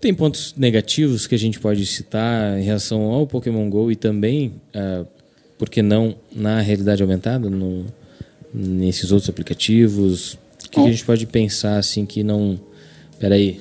Tem pontos negativos que a gente pode citar em relação ao Pokémon GO e também, uh, por que não, na realidade aumentada, no, nesses outros aplicativos? O que, é. que, a gente pode pensar assim que não. Peraí,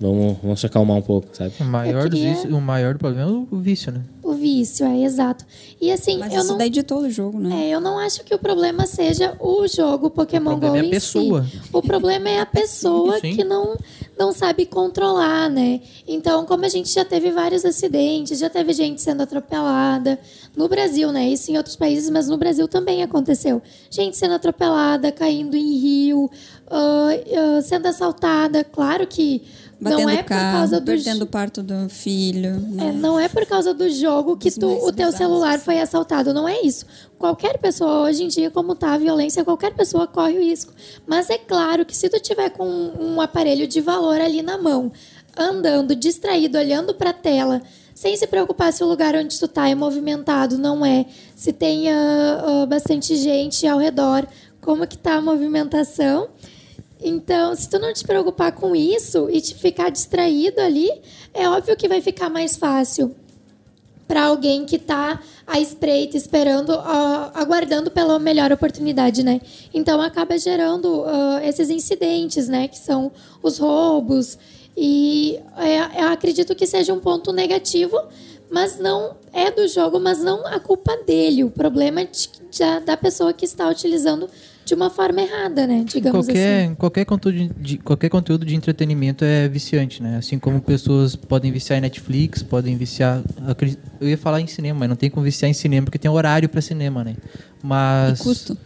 Vamos, vamos se acalmar um pouco, sabe? O maior, queria... vício, o maior do problema é o vício, né? O vício, é exato. E assim, Mas eu isso não. daí de todo o jogo, né? É, eu não acho que o problema seja o jogo Pokémon o Go é a pessoa. Si. O problema é a pessoa que não, não sabe controlar, né? Então, como a gente já teve vários acidentes, já teve gente sendo atropelada. No Brasil, né? Isso em outros países, mas no Brasil também aconteceu. Gente sendo atropelada, caindo em rio, uh, uh, sendo assaltada. Claro que Batendo não é carro, por causa do perdendo o parto do filho. Né? É, não é por causa do jogo que tu, o teu celular foi assaltado. Não é isso. Qualquer pessoa, hoje em dia, como tá a violência, qualquer pessoa corre o risco. Mas é claro que se tu tiver com um aparelho de valor ali na mão, andando, distraído, olhando para a tela, sem se preocupar se o lugar onde tu tá é movimentado, não é, se tem uh, uh, bastante gente ao redor, como que tá a movimentação então, se tu não te preocupar com isso e te ficar distraído ali, é óbvio que vai ficar mais fácil para alguém que está à espreita, esperando, aguardando pela melhor oportunidade, né? Então acaba gerando esses incidentes, né? Que são os roubos. E é, eu acredito que seja um ponto negativo, mas não é do jogo, mas não a culpa dele. O problema é de, de, da pessoa que está utilizando de uma forma errada, né? Digamos qualquer, assim. Qualquer conteúdo, de, qualquer conteúdo de entretenimento é viciante, né? Assim como pessoas podem viciar em Netflix, podem viciar. Eu ia falar em cinema, mas não tem como viciar em cinema porque tem horário para cinema, né? Mas. E custo.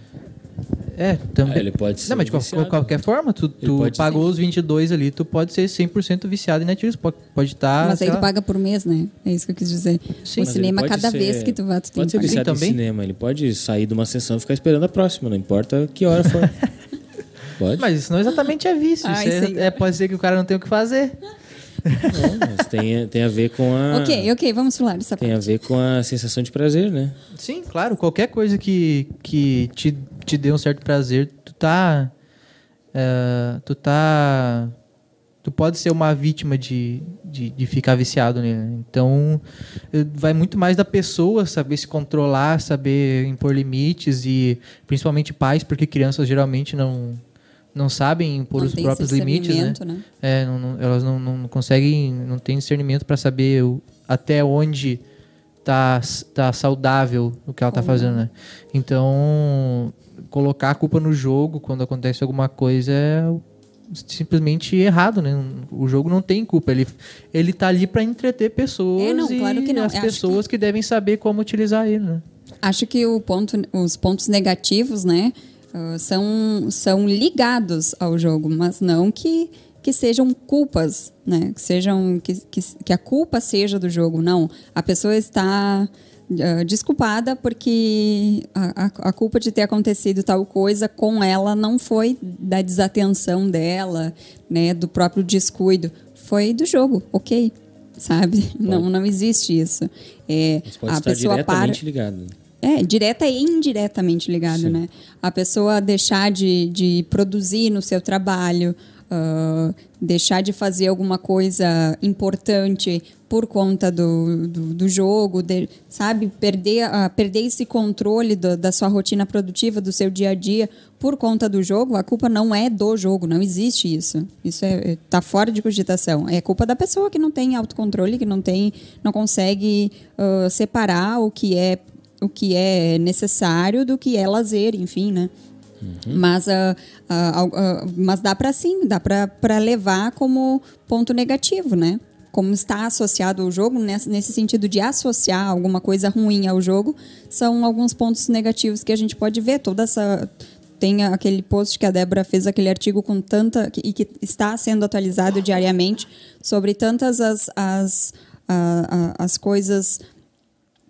É, também. É, ele pode ser. Não, mas de qualquer, qualquer forma, tu, tu pagou ser. os 22 ali, tu pode ser 100% viciado em Netflix. Pode, pode estar. Tá, mas aí tu paga por mês, né? É isso que eu quis dizer. Sim, o cinema, cada ser, vez que tu vai, tu tem pode ser viciado em cinema. Ele pode sair de uma sessão e ficar esperando a próxima, não importa que hora for. pode. Mas isso não exatamente é vício. Ah, isso é, é, pode ser que o cara não tenha o que fazer. Não, mas tem, tem a ver com a. Ok, ok, vamos falar dessa Tem parte. a ver com a sensação de prazer, né? Sim, claro. Qualquer coisa que, que te, te dê um certo prazer, tu tá. Uh, tu tá. Tu pode ser uma vítima de, de, de ficar viciado nele. Né? Então, eh, vai muito mais da pessoa saber se controlar, saber impor limites e principalmente pais, porque crianças geralmente não não sabem impor não os próprios limites, né? né? É, não, não, elas não, não conseguem, não têm discernimento para saber o, até onde tá, tá saudável o que ela está fazendo, né? Então, colocar a culpa no jogo quando acontece alguma coisa é simplesmente errado, né? O jogo não tem culpa, ele ele tá ali para entreter pessoas é, não, claro que não. as pessoas que... que... devem saber como utilizar ele, né? Acho que o ponto, os pontos negativos, né? Uh, são, são ligados ao jogo, mas não que, que sejam culpas, né? Que, sejam, que, que, que a culpa seja do jogo, não. A pessoa está uh, desculpada porque a, a, a, culpa de ter acontecido tal coisa com ela não foi da desatenção dela, né? Do próprio descuido. Foi do jogo, ok. Sabe? Não, não existe isso. É, pode a pessoa para... ligado. É, direta e indiretamente ligado, Sim. né? A pessoa deixar de, de produzir no seu trabalho, uh, deixar de fazer alguma coisa importante por conta do, do, do jogo, de, sabe? Perder, uh, perder esse controle do, da sua rotina produtiva, do seu dia a dia por conta do jogo, a culpa não é do jogo, não existe isso. Isso é, tá fora de cogitação. É culpa da pessoa que não tem autocontrole, que não tem, não consegue uh, separar o que é o que é necessário do que é lazer, enfim, né? Uhum. Mas, uh, uh, uh, mas dá para sim, dá para levar como ponto negativo, né? Como está associado ao jogo, nesse, sentido de associar alguma coisa ruim ao jogo, são alguns pontos negativos que a gente pode ver. Toda essa. Tem aquele post que a Débora fez, aquele artigo com tanta. e que está sendo atualizado diariamente sobre tantas as, as, as coisas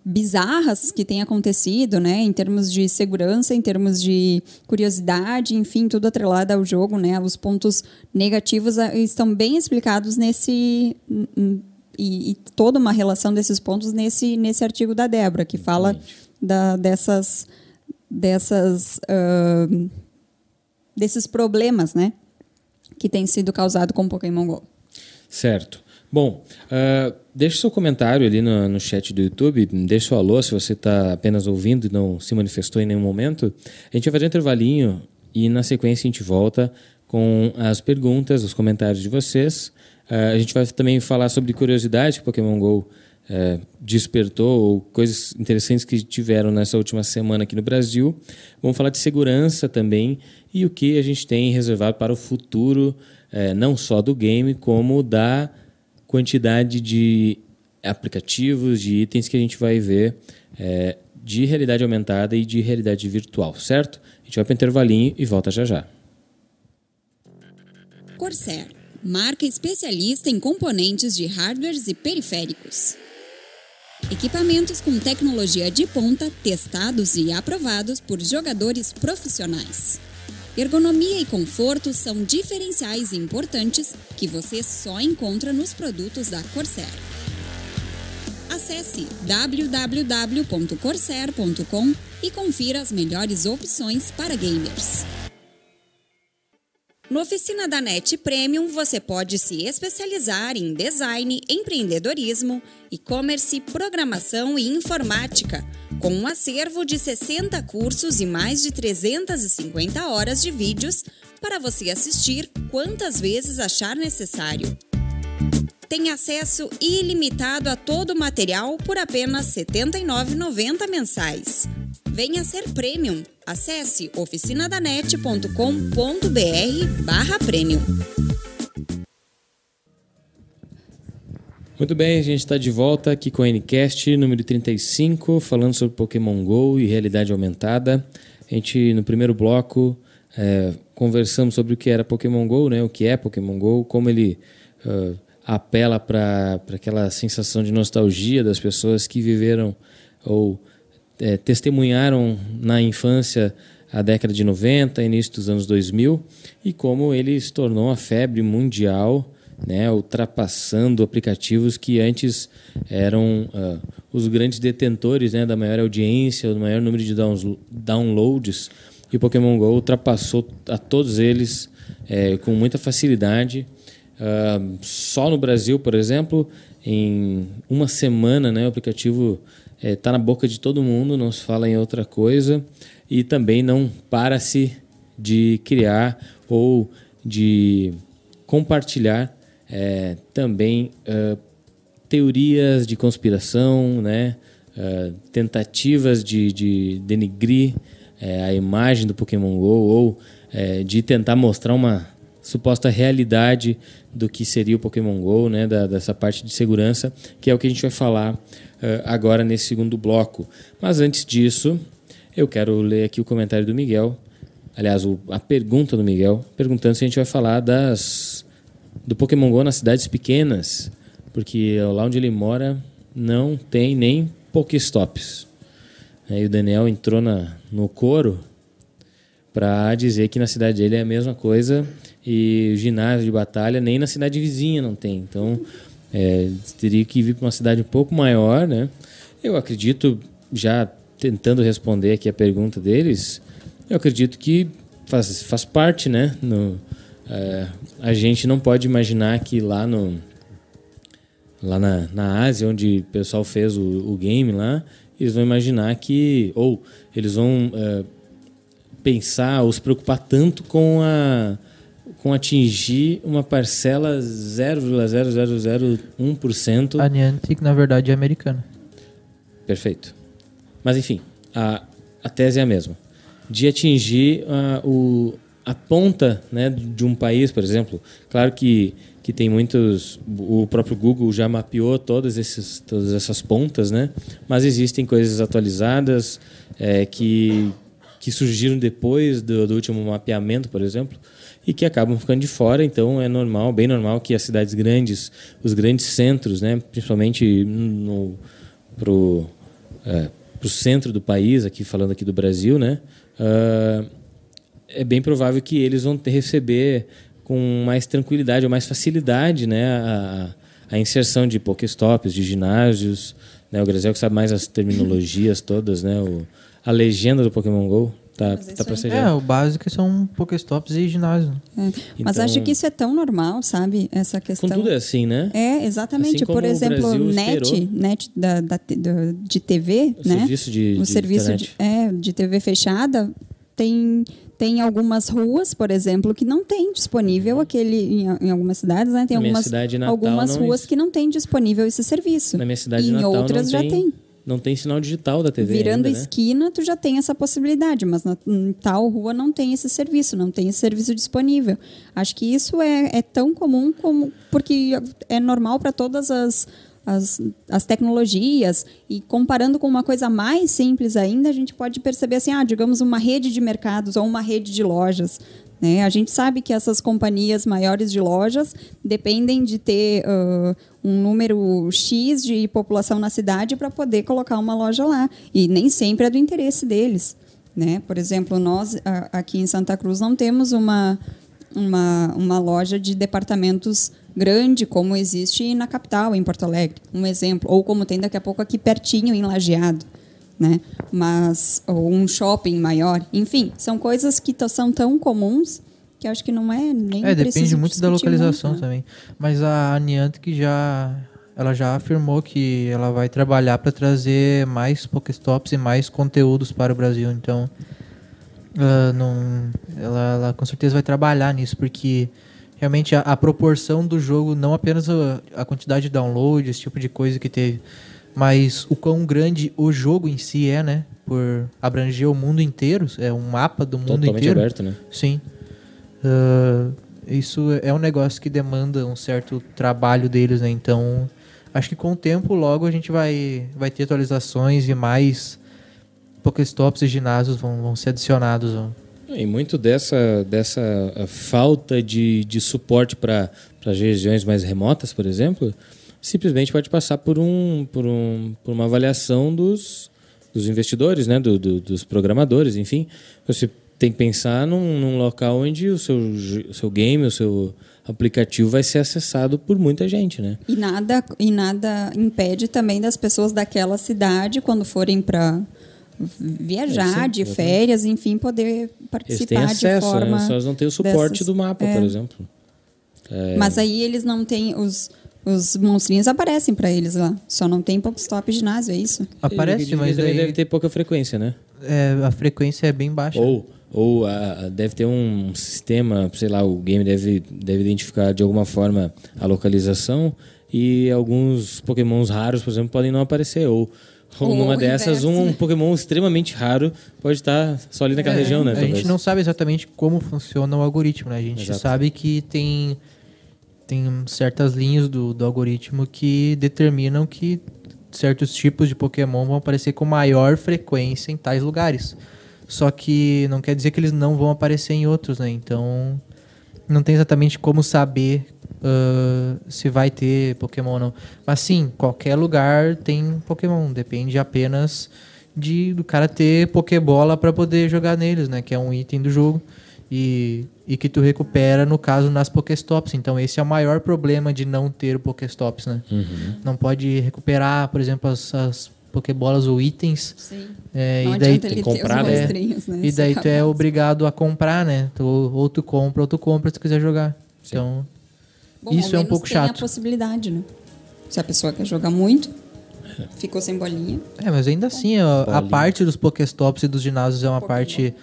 bizarras que têm acontecido, né, em termos de segurança, em termos de curiosidade, enfim, tudo atrelado ao jogo, né, os pontos negativos ah, estão bem explicados nesse e, e toda uma relação desses pontos nesse nesse artigo da Débora que fala da, dessas dessas uh, desses problemas, né, que têm sido causados com Pokémon Go. Certo. Bom, uh, deixe seu comentário ali no, no chat do YouTube, deixe seu alô se você está apenas ouvindo e não se manifestou em nenhum momento. A gente vai fazer um intervalinho e na sequência a gente volta com as perguntas, os comentários de vocês. Uh, a gente vai também falar sobre curiosidades que Pokémon GO é, despertou ou coisas interessantes que tiveram nessa última semana aqui no Brasil. Vamos falar de segurança também e o que a gente tem reservado para o futuro, é, não só do game, como da quantidade de aplicativos, de itens que a gente vai ver é, de realidade aumentada e de realidade virtual, certo? A gente vai para o intervalinho e volta já já. Corsair, marca especialista em componentes de hardwares e periféricos. Equipamentos com tecnologia de ponta, testados e aprovados por jogadores profissionais. Ergonomia e conforto são diferenciais importantes que você só encontra nos produtos da Corsair. Acesse www.corsair.com e confira as melhores opções para gamers. No Oficina da NET Premium, você pode se especializar em design, empreendedorismo, e-commerce, programação e informática, com um acervo de 60 cursos e mais de 350 horas de vídeos para você assistir quantas vezes achar necessário. Tem acesso ilimitado a todo o material por apenas R$ 79,90 mensais. Venha ser Premium Acesse oficinadanet.com.br barra premium. Muito bem, a gente está de volta aqui com o Ncast número 35, falando sobre Pokémon GO e realidade aumentada. A gente, no primeiro bloco, é, conversamos sobre o que era Pokémon GO, né, o que é Pokémon GO, como ele uh, apela para aquela sensação de nostalgia das pessoas que viveram ou é, testemunharam na infância a década de 90, início dos anos 2000, e como ele se tornou uma febre mundial, né, ultrapassando aplicativos que antes eram uh, os grandes detentores né, da maior audiência, do maior número de downloads, e o Pokémon GO ultrapassou a todos eles é, com muita facilidade. Uh, só no Brasil, por exemplo, em uma semana, né, o aplicativo está é, tá na boca de todo mundo, não se fala em outra coisa e também não para-se de criar ou de compartilhar é, também uh, teorias de conspiração, né? Uh, tentativas de, de denigrir é, a imagem do Pokémon Go ou é, de tentar mostrar uma suposta realidade do que seria o Pokémon Go, né? Da, dessa parte de segurança, que é o que a gente vai falar agora nesse segundo bloco. Mas antes disso, eu quero ler aqui o comentário do Miguel. Aliás, a pergunta do Miguel, perguntando se a gente vai falar das do Pokémon Go nas cidades pequenas, porque lá onde ele mora não tem nem Pokéstops. Aí o Daniel entrou na, no coro para dizer que na cidade dele é a mesma coisa e ginásio de batalha nem na cidade vizinha não tem. Então, é, teria que vir para uma cidade um pouco maior, né? Eu acredito, já tentando responder aqui a pergunta deles, eu acredito que faz, faz parte, né? No, é, a gente não pode imaginar que lá no lá na, na Ásia, onde o pessoal fez o, o game lá, eles vão imaginar que ou eles vão é, pensar ou se preocupar tanto com a com atingir uma parcela 0,0001%. A Niantic, na verdade, é americana. Perfeito. Mas, enfim, a, a tese é a mesma. De atingir a, o, a ponta né, de um país, por exemplo. Claro que, que tem muitos... O próprio Google já mapeou todas, esses, todas essas pontas, né? Mas existem coisas atualizadas é, que, que surgiram depois do, do último mapeamento, por exemplo e que acabam ficando de fora. Então é normal, bem normal que as cidades grandes, os grandes centros, né, principalmente no pro é, pro centro do país, aqui falando aqui do Brasil, né, uh, é bem provável que eles vão receber com mais tranquilidade ou mais facilidade, né, a, a inserção de Pokéstops, de ginásios, né, o Grazel que sabe mais as terminologias todas, né, o, a legenda do Pokémon Go. Tá, tá pra ser É, o básico são Pokéstops e ginásio. É. Mas Então- acho que isso é tão normal, sabe? Essa Com questão. tudo é assim, né? É, exatamente. Assim Por exemplo, net, esperou. net da, da, do- de TV, O né? serviço de- o de serviço de, é, de TV fechada tem tem algumas ruas, por exemplo, que não tem disponível aquele em, em algumas cidades, né? Tem algumas cidade natal, algumas não ruas isso. que não tem disponível esse serviço. Na minha cidade e em natal outras não já tem, tem. Não tem sinal digital da TV Virando ainda, a né? esquina, tu já tem essa possibilidade, mas na, em tal rua não tem esse serviço, não tem esse serviço disponível. Acho que isso é, é tão comum como. porque é normal para todas as, as, as tecnologias. E comparando com uma coisa mais simples ainda, a gente pode perceber assim, ah, digamos, uma rede de mercados ou uma rede de lojas. Né? A gente sabe que essas companhias maiores de lojas dependem de ter ah, um número X de população na cidade para poder colocar uma loja lá. E nem sempre é do interesse deles. Né? Por exemplo, nós aqui em Santa Cruz não temos uma, uma, uma loja de departamentos grande como existe na capital, em Porto Alegre. Um exemplo. Ou como tem daqui a pouco aqui pertinho, em Lajeado né? Mas ou um shopping maior, enfim, são coisas que são tão comuns que acho que não é nem É, depende muito da localização muito, né? também. Mas a Niantic já ela já afirmou que ela vai trabalhar para trazer mais Pokéstops e mais conteúdos para o Brasil. Então, ela, não, ela, ela com certeza vai trabalhar nisso, porque realmente a, a proporção do jogo, não apenas a, a quantidade de download, esse tipo de coisa que teve, mas o quão grande o jogo em si é, né? Por abranger o mundo inteiro, é um mapa do mundo Totalmente inteiro. aberto, né? Sim. Ah, isso é um negócio que demanda um certo trabalho deles, né? Então, acho que com o tempo, logo a gente vai, vai ter atualizações e mais Pokéstops e ginásios vão, vão ser adicionados. ó. E muito dessa, dessa eh, falta de, de suporte para as regiões mais remotas, por exemplo, simplesmente pode passar por, um, por, um, por uma avaliação dos, dos investidores, né? Do, do- dos programadores, enfim. Você tem que pensar num, num local onde o seu, o seu game, o seu aplicativo vai ser acessado por muita gente, né? E nada, e nada impede também das pessoas daquela cidade, quando forem para viajar É, de férias, enfim, poder Eles participar têm acesso, de forma. né? Eles não têm o suporte dessas- do mapa, é. por exemplo. É, Mas aí eles não têm os os monstrinhos aparecem para eles lá. Só não tem Pokestop ginásio, é isso? Aparece, ele mas também aí, deve ter pouca frequência, né? é, a frequência é bem baixa. Ou, ou a- deve ter um sistema, sei lá, o game deve, deve identificar de alguma forma a localização e alguns pokémons raros, por exemplo, podem não aparecer. Ou, ou numa dessas, um, inverso. pokémon extremamente raro pode estar só ali naquela É, região, né? A talvez. gente não sabe exatamente como funciona o algoritmo, né? A gente Exato. sabe que tem, tem certas linhas do, do algoritmo que determinam que certos tipos de Pokémon vão aparecer com maior frequência em tais lugares. Só que não quer dizer que eles não vão aparecer em outros, né? Então não tem exatamente como saber ah, se vai ter Pokémon ou não. Mas sim, qualquer lugar tem Pokémon. Depende apenas de do cara ter Pokébola para poder jogar neles, né? Que é um item do jogo. E, e que tu recupera, no caso, nas Pokéstops. Então esse é o maior problema de não ter o Pokéstops, né? Uhum. Não pode recuperar, por exemplo, as, as Pokébolas ou itens. Sim. É, não e daí ter comprar, os né? né? e daí tu é obrigado a comprar, né? Tu, ou tu compra ou tu compra se tu quiser jogar. Então, Bom, isso é um pouco tem a chato. possibilidade, né? Se a pessoa quer jogar muito, ficou sem bolinha. É, mas ainda assim, a, a parte dos Pokéstops e dos ginásios é uma Pokémon. parte,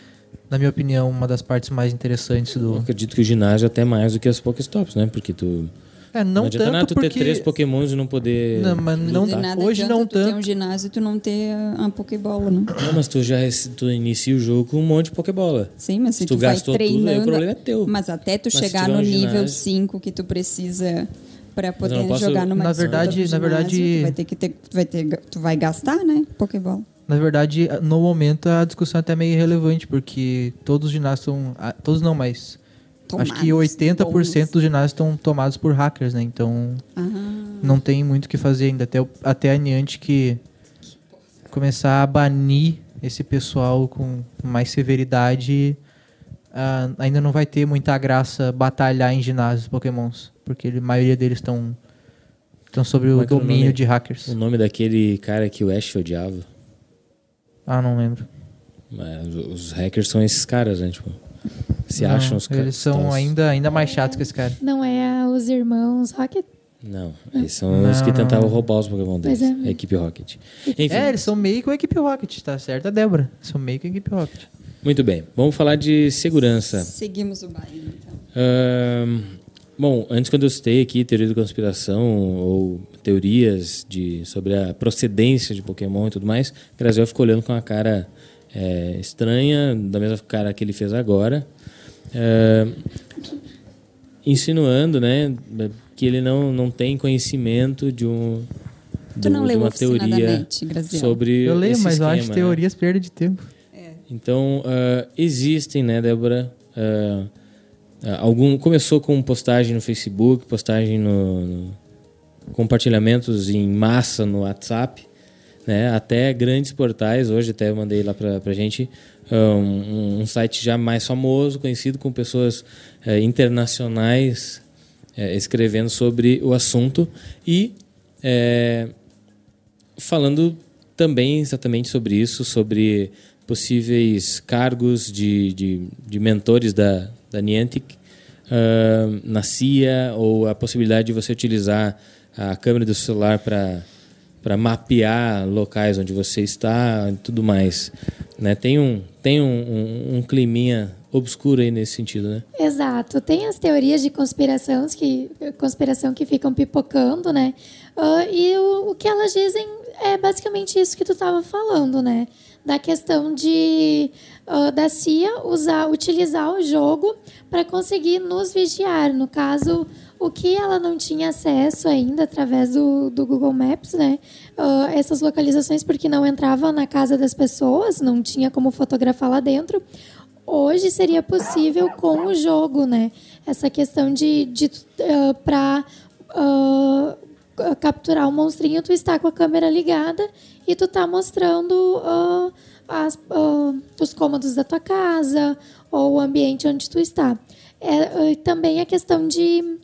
na minha opinião, uma das partes mais interessantes Eu do. acredito que o ginásio é até mais do que as Pokéstops, né? Porque tu. É, Não, não, adianta tanto nada tu porque. ter três Pokémons e não poder. Não, mas não- nada Hoje não tu ter tanto. um ginásio e tu não ter a, a Pokébola, né? Não, mas tu já tu inicia o jogo com um monte de Pokébola. Sim, mas se Se tu tu, vai gastou tudo, aí o treinando... problema é teu. Mas até tu Mas chegar no um nível ginásio- 5 que tu precisa para eu poder posso- jogar numa Na verdade- na verdade- Tu vai ter que ter... Tu vai, ter, tu vai gastar, né? Pokébola. Na verdade, no momento a discussão é até meio irrelevante, porque todos os ginásios estão. ah, Todos não, mas. acho que Tomados, 80% bons. dos ginásios estão tomados por hackers, né? Então. Ah, não tem muito o que fazer ainda. Até, o- até a Niantic que começar a banir esse pessoal com mais severidade, ah, ainda não vai ter muita graça batalhar em ginásios pokémons. Porque a maioria deles estão estão sobre Como o é é o domínio nome? de hackers. O nome daquele cara que o Ash odiava. Ah, não lembro. Mas os hackers são esses caras, né? Tipo, se Não, acham os caras. Eles são ainda, ainda mais chatos que esse cara. Não é os irmãos Rocket? Não, eles são os que Não. tentavam roubar os Pokémon deles. É. A equipe Rocket. Enfim, É, eles são meio com a equipe Rocket, tá certo, a Débora? São meio com a equipe Rocket. muito bem. Vamos falar de segurança. Seguimos o baile, então. Ahn, bom, antes quando eu citei aqui teoria da conspiração ou teorias de, sobre a procedência de Pokémon e tudo mais, Graziel ficou olhando com uma cara é, estranha, da mesma cara que ele fez agora, Ahn, insinuando, né, que ele não, não tem conhecimento de um Tu do- não de leu uma teoria sobre Eu leio, esse mas eu acho esquema, né? teorias perda de tempo. Então, ah, existem, né, Débora? ah, algum, começou com postagem no Facebook, postagem no, no- compartilhamentos em massa no WhatsApp, né? Até grandes portais. Hoje até eu mandei lá pra, pra gente ah, um, um site já mais famoso, conhecido com pessoas eh, internacionais eh, escrevendo sobre o assunto e eh, falando também exatamente sobre isso, sobre possíveis cargos de, de, de mentores da, da Niantic ah, na CIA ou a possibilidade de você utilizar a câmera do celular para para mapear locais onde você está e tudo mais. Né? Tem, um, tem um, um, um climinha obscuro aí nesse sentido, né? Exato. Tem as teorias de conspiração que, conspiração que ficam pipocando, né? Ah, e o, o que elas dizem é basicamente isso que tu estava falando, né? Da questão de ah, da CIA usar, utilizar o jogo para conseguir nos vigiar. No caso, o que ela não tinha acesso ainda através do, do Google Maps, né? Ah, essas localizações porque não entrava na casa das pessoas, não tinha como fotografar lá dentro hoje seria possível com o jogo, né? Essa questão de, de para capturar o monstrinho, tu está com a câmera ligada e tu tá mostrando ah, as, ah, os cômodos da tua casa ou o ambiente onde tu está. É, ah, também a questão de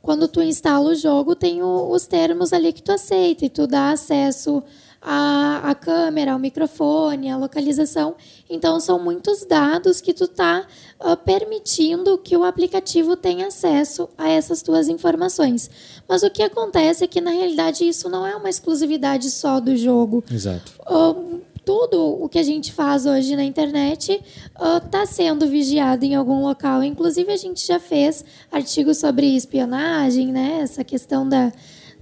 quando tu instala o jogo, tem o- os termos ali que tu aceita e tu dá acesso à, à câmera, ao microfone, à localização. Então, são muitos dados que tu tá ah, permitindo que o aplicativo tenha acesso a essas tuas informações. Mas o que acontece é que, na realidade, isso não é uma exclusividade só do jogo Exato. ahn, tudo o que a gente faz hoje na internet está sendo vigiado em algum local. Inclusive, a gente já fez artigos sobre espionagem, né? essa questão da,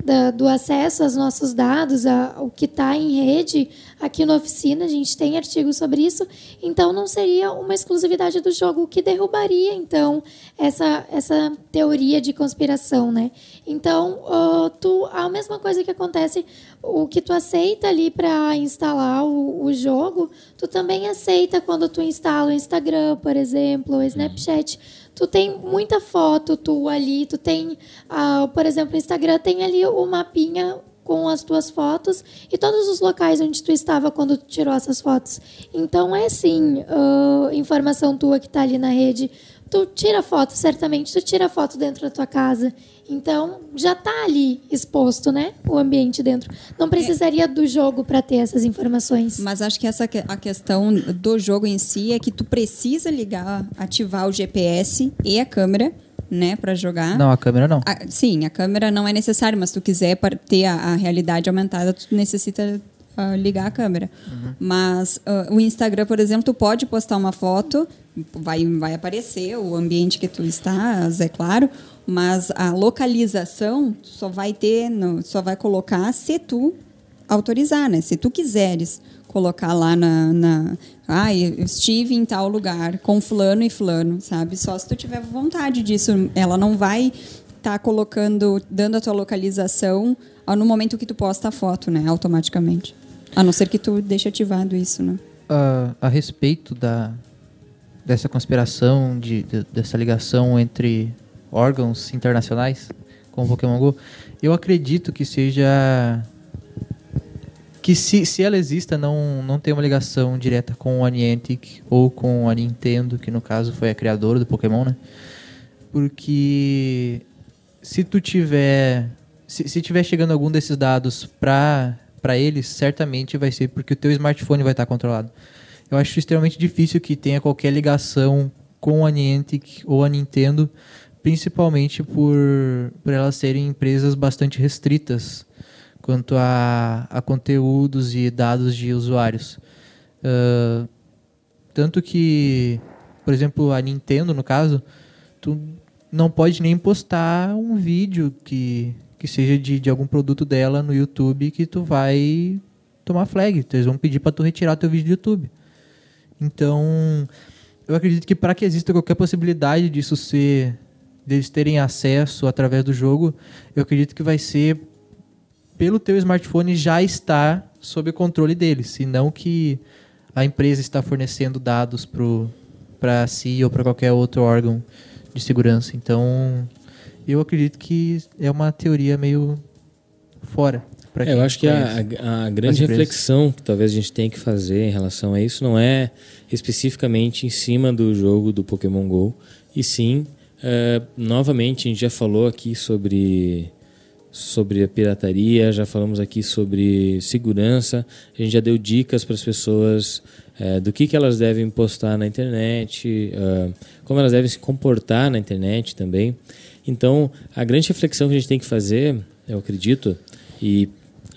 da- do acesso aos nossos dados, a- o que está em rede. Aqui na oficina, a gente tem artigos sobre isso. Então, não seria uma exclusividade do jogo, o que derrubaria, então, essa, essa teoria de conspiração. Né? Então, ah, tu, a mesma coisa que acontece, o que tu aceita ali para instalar o, o jogo, tu também aceita quando tu instala o Instagram, por exemplo, o Snapchat. Tu tem muita foto tu ali, tu tem, ah, por exemplo, o Instagram tem ali o mapinha com as tuas fotos e todos os locais onde tu estava quando tu tirou essas fotos. Então é sim, ah, informação tua que está ali na rede. Tu tira foto, certamente, tu tira foto dentro da tua casa. Então já está ali exposto, né? O ambiente dentro. Não precisaria do jogo para ter essas informações. Mas acho que essa a questão do jogo em si é que tu precisa ligar, ativar o GPS e a câmera, né, para jogar. Não, a câmera não. A- sim, a câmera não é necessária, mas se tu quiser ter a, a realidade aumentada, tu necessita ah, ligar a câmera. Mas ah, o Instagram, por exemplo, tu pode postar uma foto, vai, vai aparecer o ambiente que tu estás, é claro, mas a localização só vai ter, no- só vai colocar se tu autorizar, né? Se tu quiseres colocar lá na, na ah, eu estive em tal lugar com fulano e fulano, sabe? Só se tu tiver vontade disso, ela não vai estar colocando, dando a tua localização no momento que tu posta a foto, né? Automaticamente. A não ser que tu deixe ativado isso, né? a, a respeito da dessa conspiração de, de- dessa ligação entre órgãos internacionais com o Pokémon Go, eu acredito que seja que se, se ela exista não não tem uma ligação direta com a Niantic ou com a Nintendo, que no caso foi a criadora do Pokémon, né? Porque se tu tiver se, se tiver chegando algum desses dados para para eles, certamente vai ser porque o teu smartphone vai estar controlado. eu acho extremamente difícil que tenha qualquer ligação com a Niantic ou a Nintendo, principalmente por, por elas serem empresas bastante restritas quanto a, a conteúdos e dados de usuários. Uh, tanto que, por exemplo, a Nintendo, no caso, tu não pode nem postar um vídeo que, que seja de, de algum produto dela no YouTube que tu vai tomar flag. Então, eles vão pedir para tu retirar teu vídeo do YouTube. Então, eu acredito que para que exista qualquer possibilidade disso ser deles terem acesso através do jogo, eu acredito que vai ser pelo teu smartphone já estar sob controle deles, e não que a empresa está fornecendo dados para si ou para qualquer outro órgão de segurança. Então, eu acredito que é uma teoria meio fora. É, eu acho que a, a, grande reflexão que talvez a gente tenha que fazer em relação a isso não é especificamente em cima do jogo do Pokémon Go, e sim, é, novamente, a gente já falou aqui sobre sobre a pirataria, já falamos aqui sobre segurança, a gente já deu dicas para as pessoas é, do que, que elas devem postar na internet, uh, como elas devem se comportar na internet também. Então, a grande reflexão que a gente tem que fazer, eu acredito, e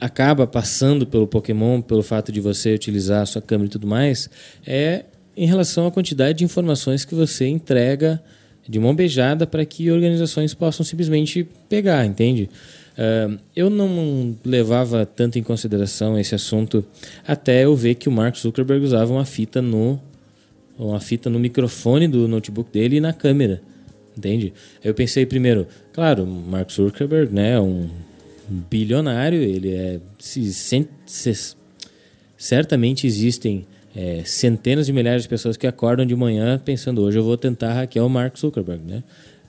acaba passando pelo Pokémon, pelo fato de você utilizar a sua câmera e tudo mais, é em relação à quantidade de informações que você entrega de mão beijada para que organizações possam simplesmente pegar, entende? Eu não levava tanto em consideração esse assunto até eu ver que o Mark Zuckerberg usava uma fita no uma fita no microfone do notebook dele e na câmera, entende? Eu pensei primeiro, claro, Mark Zuckerberg, né, um bilionário, ele é se, se, se, certamente existem é, centenas de milhares de pessoas que acordam de manhã pensando hoje eu vou tentar hackear o Mark Zuckerberg, né?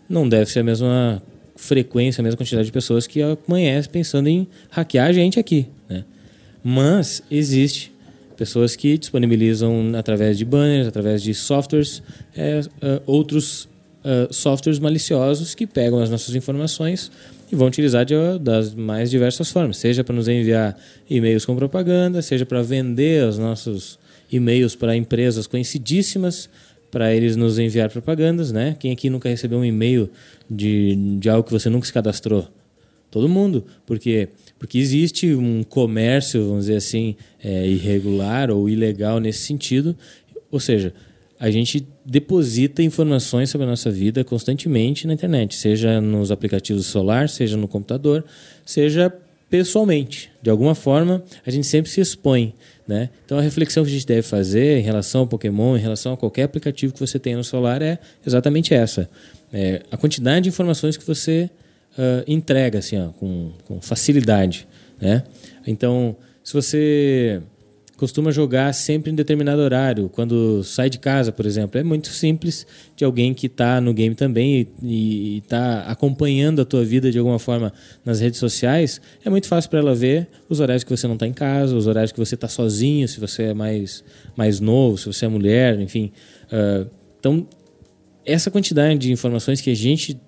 Não deve ser a mesma frequência, a mesma quantidade de pessoas que amanhece pensando em hackear a gente aqui. Né? Mas existe pessoas que disponibilizam através de banners, através de softwares, é, uh, outros uh, softwares maliciosos que pegam as nossas informações e vão utilizar de, das mais diversas formas, seja para nos enviar e-mails com propaganda, seja para vender os nossos e-mails para empresas conhecidíssimas, para eles nos enviar propagandas, né? Quem aqui nunca recebeu um e-mail de, de algo que você nunca se cadastrou? Todo mundo, porque porque existe um comércio, vamos dizer assim, é, irregular ou ilegal nesse sentido. Ou seja, a gente deposita informações sobre a nossa vida constantemente na internet, seja nos aplicativos celular, seja no computador, seja pessoalmente. De alguma forma, a gente sempre se expõe. Né? Então, a reflexão que a gente deve fazer em relação ao Pokémon, em relação a qualquer aplicativo que você tenha no celular, é exatamente essa. É a quantidade de informações que você uh, entrega assim, ó, com, com facilidade. Né? Então, se você costuma jogar sempre em determinado horário, quando sai de casa, por exemplo. É muito simples de alguém que está no game também e está acompanhando a tua vida de alguma forma nas redes sociais. É muito fácil para ela ver os horários que você não está em casa, os horários que você está sozinho, se você é mais, mais novo, se você é mulher, enfim. Uh, então, essa quantidade de informações que a gente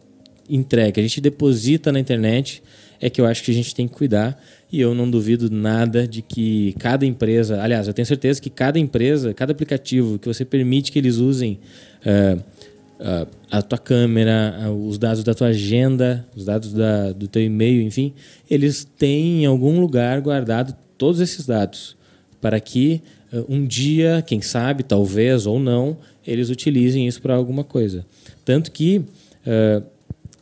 entrega, a gente deposita na internet, é que eu acho que a gente tem que cuidar e eu não duvido nada de que cada empresa, aliás, eu tenho certeza que cada empresa, cada aplicativo que você permite que eles usem uh, uh, a tua câmera, os dados da tua agenda, os dados da, do teu e-mail, enfim, eles têm em algum lugar guardado todos esses dados para que um dia, quem sabe, talvez ou não, eles utilizem isso para alguma coisa. Tanto que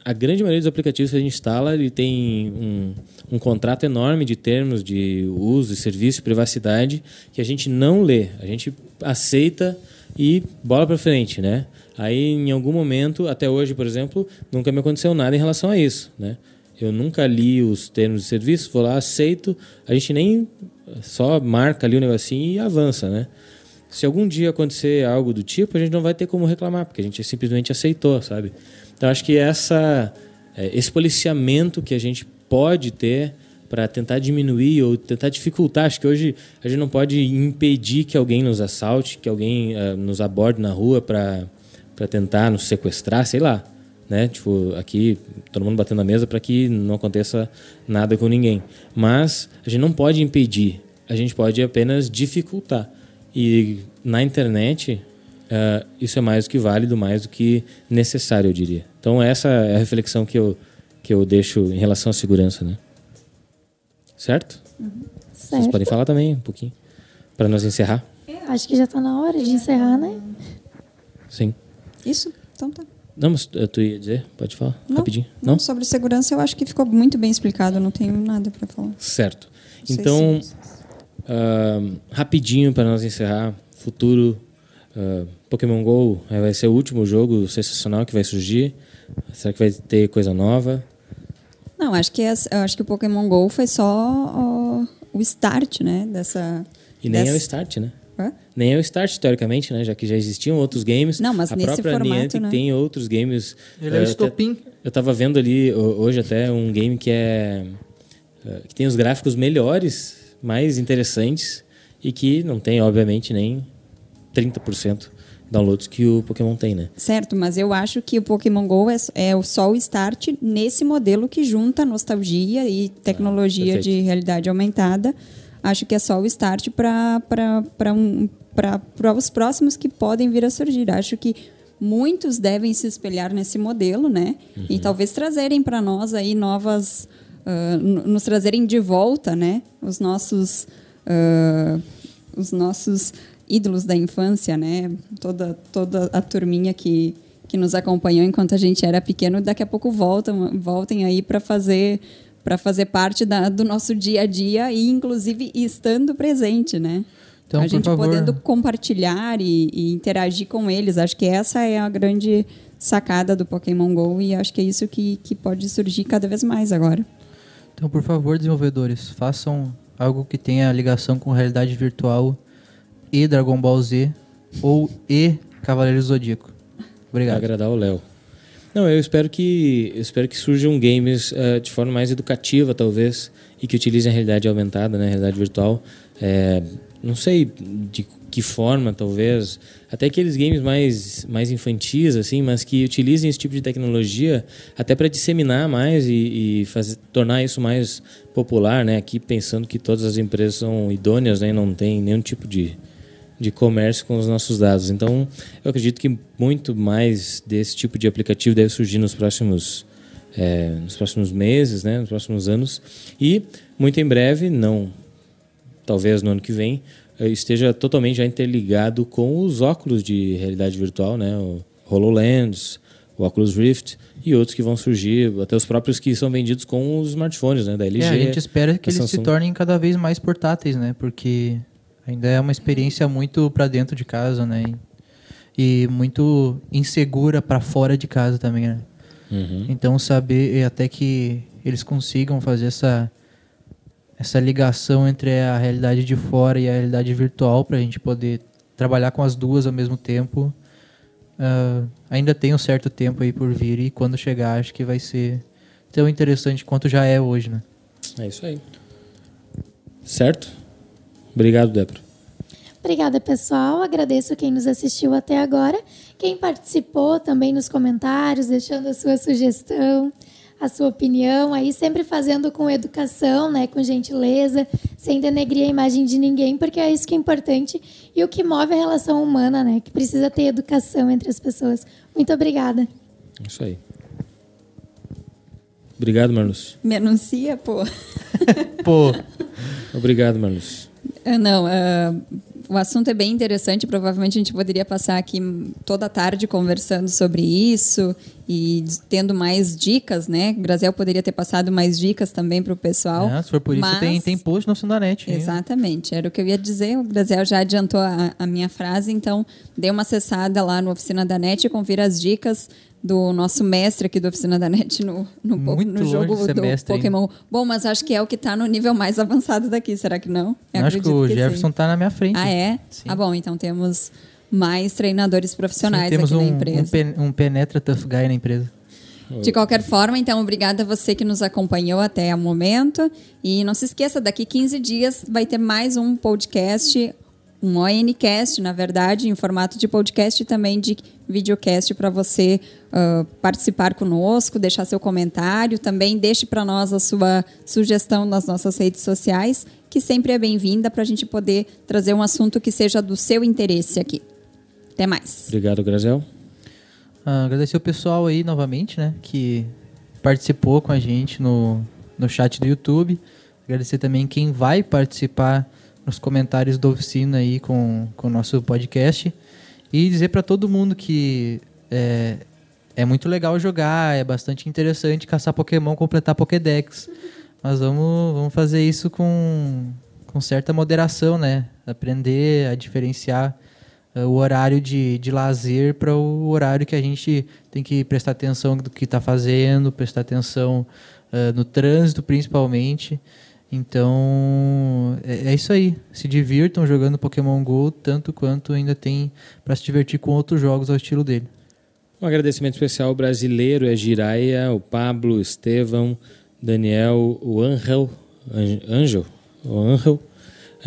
a grande maioria dos aplicativos que a gente instala, ele tem um, um contrato enorme de termos de uso, de serviço, de privacidade, que a gente não lê. A gente aceita e bola para frente, né? Aí, em algum momento, até hoje, por exemplo, nunca me aconteceu nada em relação a isso, né? Eu nunca li os termos de serviço, vou lá, aceito, a gente nem só marca ali o negocinho e avança, né? Se algum dia acontecer algo do tipo, a gente não vai ter como reclamar, porque a gente simplesmente aceitou, sabe? Então acho que essa, é, esse policiamento que a gente pode ter para tentar diminuir ou tentar dificultar. Acho que hoje a gente não pode impedir que alguém nos assalte, que alguém uh, nos aborde na rua para tentar nos sequestrar, sei lá. Né? Tipo, aqui todo mundo batendo na mesa para que não aconteça nada com ninguém. Mas a gente não pode impedir, a gente pode apenas dificultar. E na internet, uh, isso é mais do que válido, mais do que necessário, eu diria. Então, essa é a reflexão que eu, que eu deixo em relação à segurança, né? Certo? Uhum. Vocês podem falar também um pouquinho, para nós encerrar. Acho que já está na hora de encerrar, né? Sim. Isso? Então tá. Não, mas tu ia dizer? Pode falar, não, rapidinho. Não? não? sobre segurança eu acho que ficou muito bem explicado, não tenho nada para falar. Certo. Então, uh, rapidinho para nós encerrar, futuro uh, Pokémon GO vai ser o último jogo sensacional que vai surgir? Será que vai ter coisa nova? Não, acho que, acho que o Pokémon GO foi só o start, né? Dessa. E nem dessa... é o start, né? Hã? Nem é o start, teoricamente, né? Já que já existiam outros games. Não, mas a nesse própria formato, Niantic né? tem outros games. Ele é o estopim. Eu tava vendo ali hoje até um game que é. que tem os gráficos melhores, mais interessantes e que não tem, obviamente, nem 30% downloads que o Pokémon tem, né? Certo, mas eu acho que o Pokémon GO é, é só o start nesse modelo que junta nostalgia e tecnologia ah, de realidade aumentada. Acho que é só o start para um, os próximos que podem vir a surgir. Acho que muitos devem se espelhar nesse modelo, né? Uhum. E talvez trazerem para nós aí novas... Uh, nos trazerem de volta, né? Os nossos... Uh, os nossos ídolos da infância, né? Toda, toda a turminha que, que nos acompanhou enquanto a gente era pequeno, daqui a pouco voltam, voltem aí para fazer para fazer parte da, do nosso dia a dia e inclusive estando presente, né? Então, a gente favor... podendo compartilhar e, e, interagir com eles. Acho que essa é a grande sacada do Pokémon Go e acho que é isso que, que pode surgir cada vez mais agora. Então, por favor, desenvolvedores, façam algo que tenha ligação com realidade virtual e Dragon Ball Z ou e Cavaleiro Zodíaco. Obrigado. Pra agradar o Léo. Não, eu espero que eu espero que surjam games uh, de forma mais educativa, talvez, e que utilizem a realidade aumentada, né, a realidade virtual. É, não sei de que forma, talvez, até aqueles games mais mais infantis, assim, mas que utilizem esse tipo de tecnologia até para disseminar mais e, e fazer, tornar isso mais popular, né? Aqui pensando que todas as empresas são idôneas, né, não tem nenhum tipo de de comércio com os nossos dados. Então, eu acredito que muito mais desse tipo de aplicativo deve surgir nos próximos, é, nos próximos meses, né, nos próximos anos. E, muito em breve, não talvez no ano que vem, esteja totalmente já interligado com os óculos de realidade virtual, né, o HoloLens, o Oculus Rift e outros que vão surgir, até os próprios que são vendidos com os smartphones, né, da LG. É, a gente espera que eles se tornem cada vez mais portáteis, né, porque Ainda é uma experiência muito para dentro de casa, né? E muito insegura para fora de casa também, né? Uhum. Então saber até que eles consigam fazer essa essa ligação entre a realidade de fora e a realidade virtual para a gente poder trabalhar com as duas ao mesmo tempo. Uh, ainda tem um certo tempo aí por vir e quando chegar acho que vai ser tão interessante quanto já é hoje, né? É isso aí. Certo? Obrigado, Débora. Obrigada, pessoal. Agradeço quem nos assistiu até agora. Quem participou também nos comentários, deixando a sua sugestão, a sua opinião, aí sempre fazendo com educação, né, com gentileza, sem denegrir a imagem de ninguém, porque é isso que é importante e o que move a relação humana, né, que precisa ter educação entre as pessoas. Muito obrigada. Isso aí. Obrigado, Marluz. Me anuncia, pô. pô. Obrigado, Marluz. Ah, não, uh, o assunto é bem interessante. Provavelmente a gente poderia passar aqui toda a tarde conversando sobre isso e tendo mais dicas, né? O Grazel poderia ter passado mais dicas também para o pessoal. É, se for por isso, mas... tem, tem post no Sundanet. Exatamente, era o que eu ia dizer. O Grazel já adiantou a, a minha frase, então dê uma acessada lá no Oficina da Net e confira as dicas do nosso mestre aqui da Oficina da NET no, no, no jogo do Pokémon. Hein? Bom, mas acho que é o que está no nível mais avançado daqui, será que não? Eu acho que o que Jefferson está na minha frente. Ah, é? Sim. Ah, bom, então temos mais treinadores profissionais sim, temos aqui um, na empresa. Um, pen, um penetra tough guy na empresa. De qualquer forma, então, obrigada a você que nos acompanhou até o momento. E não se esqueça, daqui 15 dias vai ter mais um podcast um ONCast, na verdade, em formato de podcast e também de videocast para você uh, participar conosco, deixar seu comentário. Também deixe para nós a sua sugestão nas nossas redes sociais que sempre é bem-vinda para a gente poder trazer um assunto que seja do seu interesse aqui. Até mais. Obrigado, Grazel. Ah, agradecer o pessoal aí novamente, né? Que participou com a gente no, no chat do YouTube. Agradecer também quem vai participar nos comentários da oficina aí com, com o nosso podcast. E dizer para todo mundo que é, é muito legal jogar, é bastante interessante caçar Pokémon, completar Pokédex. Mas vamos, vamos fazer isso com, com certa moderação, né? Aprender a diferenciar o horário de, de lazer para o horário que a gente tem que prestar atenção do que está fazendo, prestar atenção uh, no trânsito principalmente. Então, é, é, isso aí. Se divirtam jogando Pokémon GO tanto quanto ainda tem para se divertir com outros jogos ao estilo dele. Um agradecimento especial brasileiro é Giraia, o Pablo, o Estevão, Daniel, o Angel, Angel, o Angel,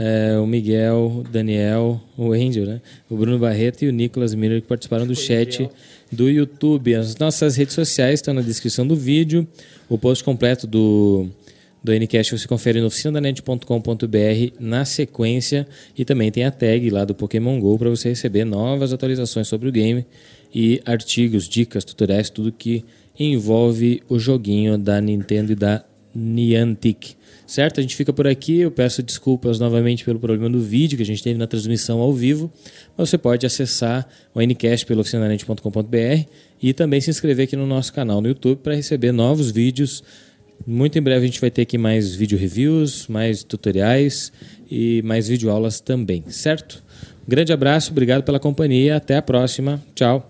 é, o Miguel, o Daniel, o Angel, né? o Bruno Barreto e o Nicolas Miller que participaram do chat do YouTube. As nossas redes sociais estão na descrição do vídeo. O post completo do do Ncast você confere no oficinadanet.com.br na sequência e também tem a tag lá do Pokémon GO para você receber novas atualizações sobre o game e artigos, dicas, tutoriais, tudo que envolve o joguinho da Nintendo e da Niantic. Certo? A gente fica por aqui. Eu peço desculpas novamente pelo problema do vídeo que a gente teve na transmissão ao vivo. Mas você pode acessar o Ncast pelo oficinanet.com.br e também se inscrever aqui no nosso canal no YouTube para receber novos vídeos muito em breve a gente vai ter aqui mais vídeo reviews, mais tutoriais e mais videoaulas também, certo? Um grande abraço, obrigado pela companhia, até a próxima, tchau.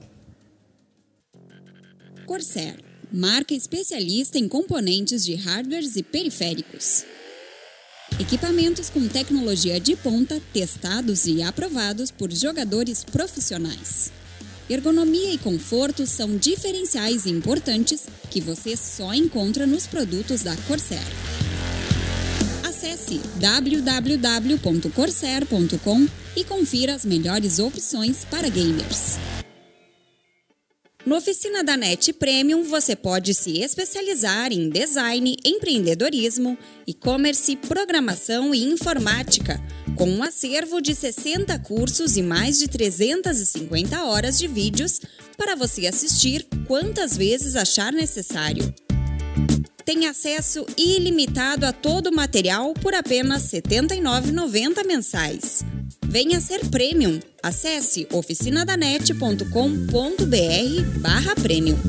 Corsair, marca especialista em componentes de hardwares e periféricos. Equipamentos com tecnologia de ponta, testados e aprovados por jogadores profissionais. Ergonomia e conforto são diferenciais importantes que você só encontra nos produtos da Corsair. Acesse www.corsair.com e confira as melhores opções para gamers. No Oficina da NET Premium, você pode se especializar em design, empreendedorismo, e-commerce, programação e informática, com um acervo de 60 cursos e mais de 350 horas de vídeos para você assistir quantas vezes achar necessário tem acesso ilimitado a todo o material por apenas R$ 79,90 mensais. Venha ser premium. Acesse oficinadanet.com.br/barra premium.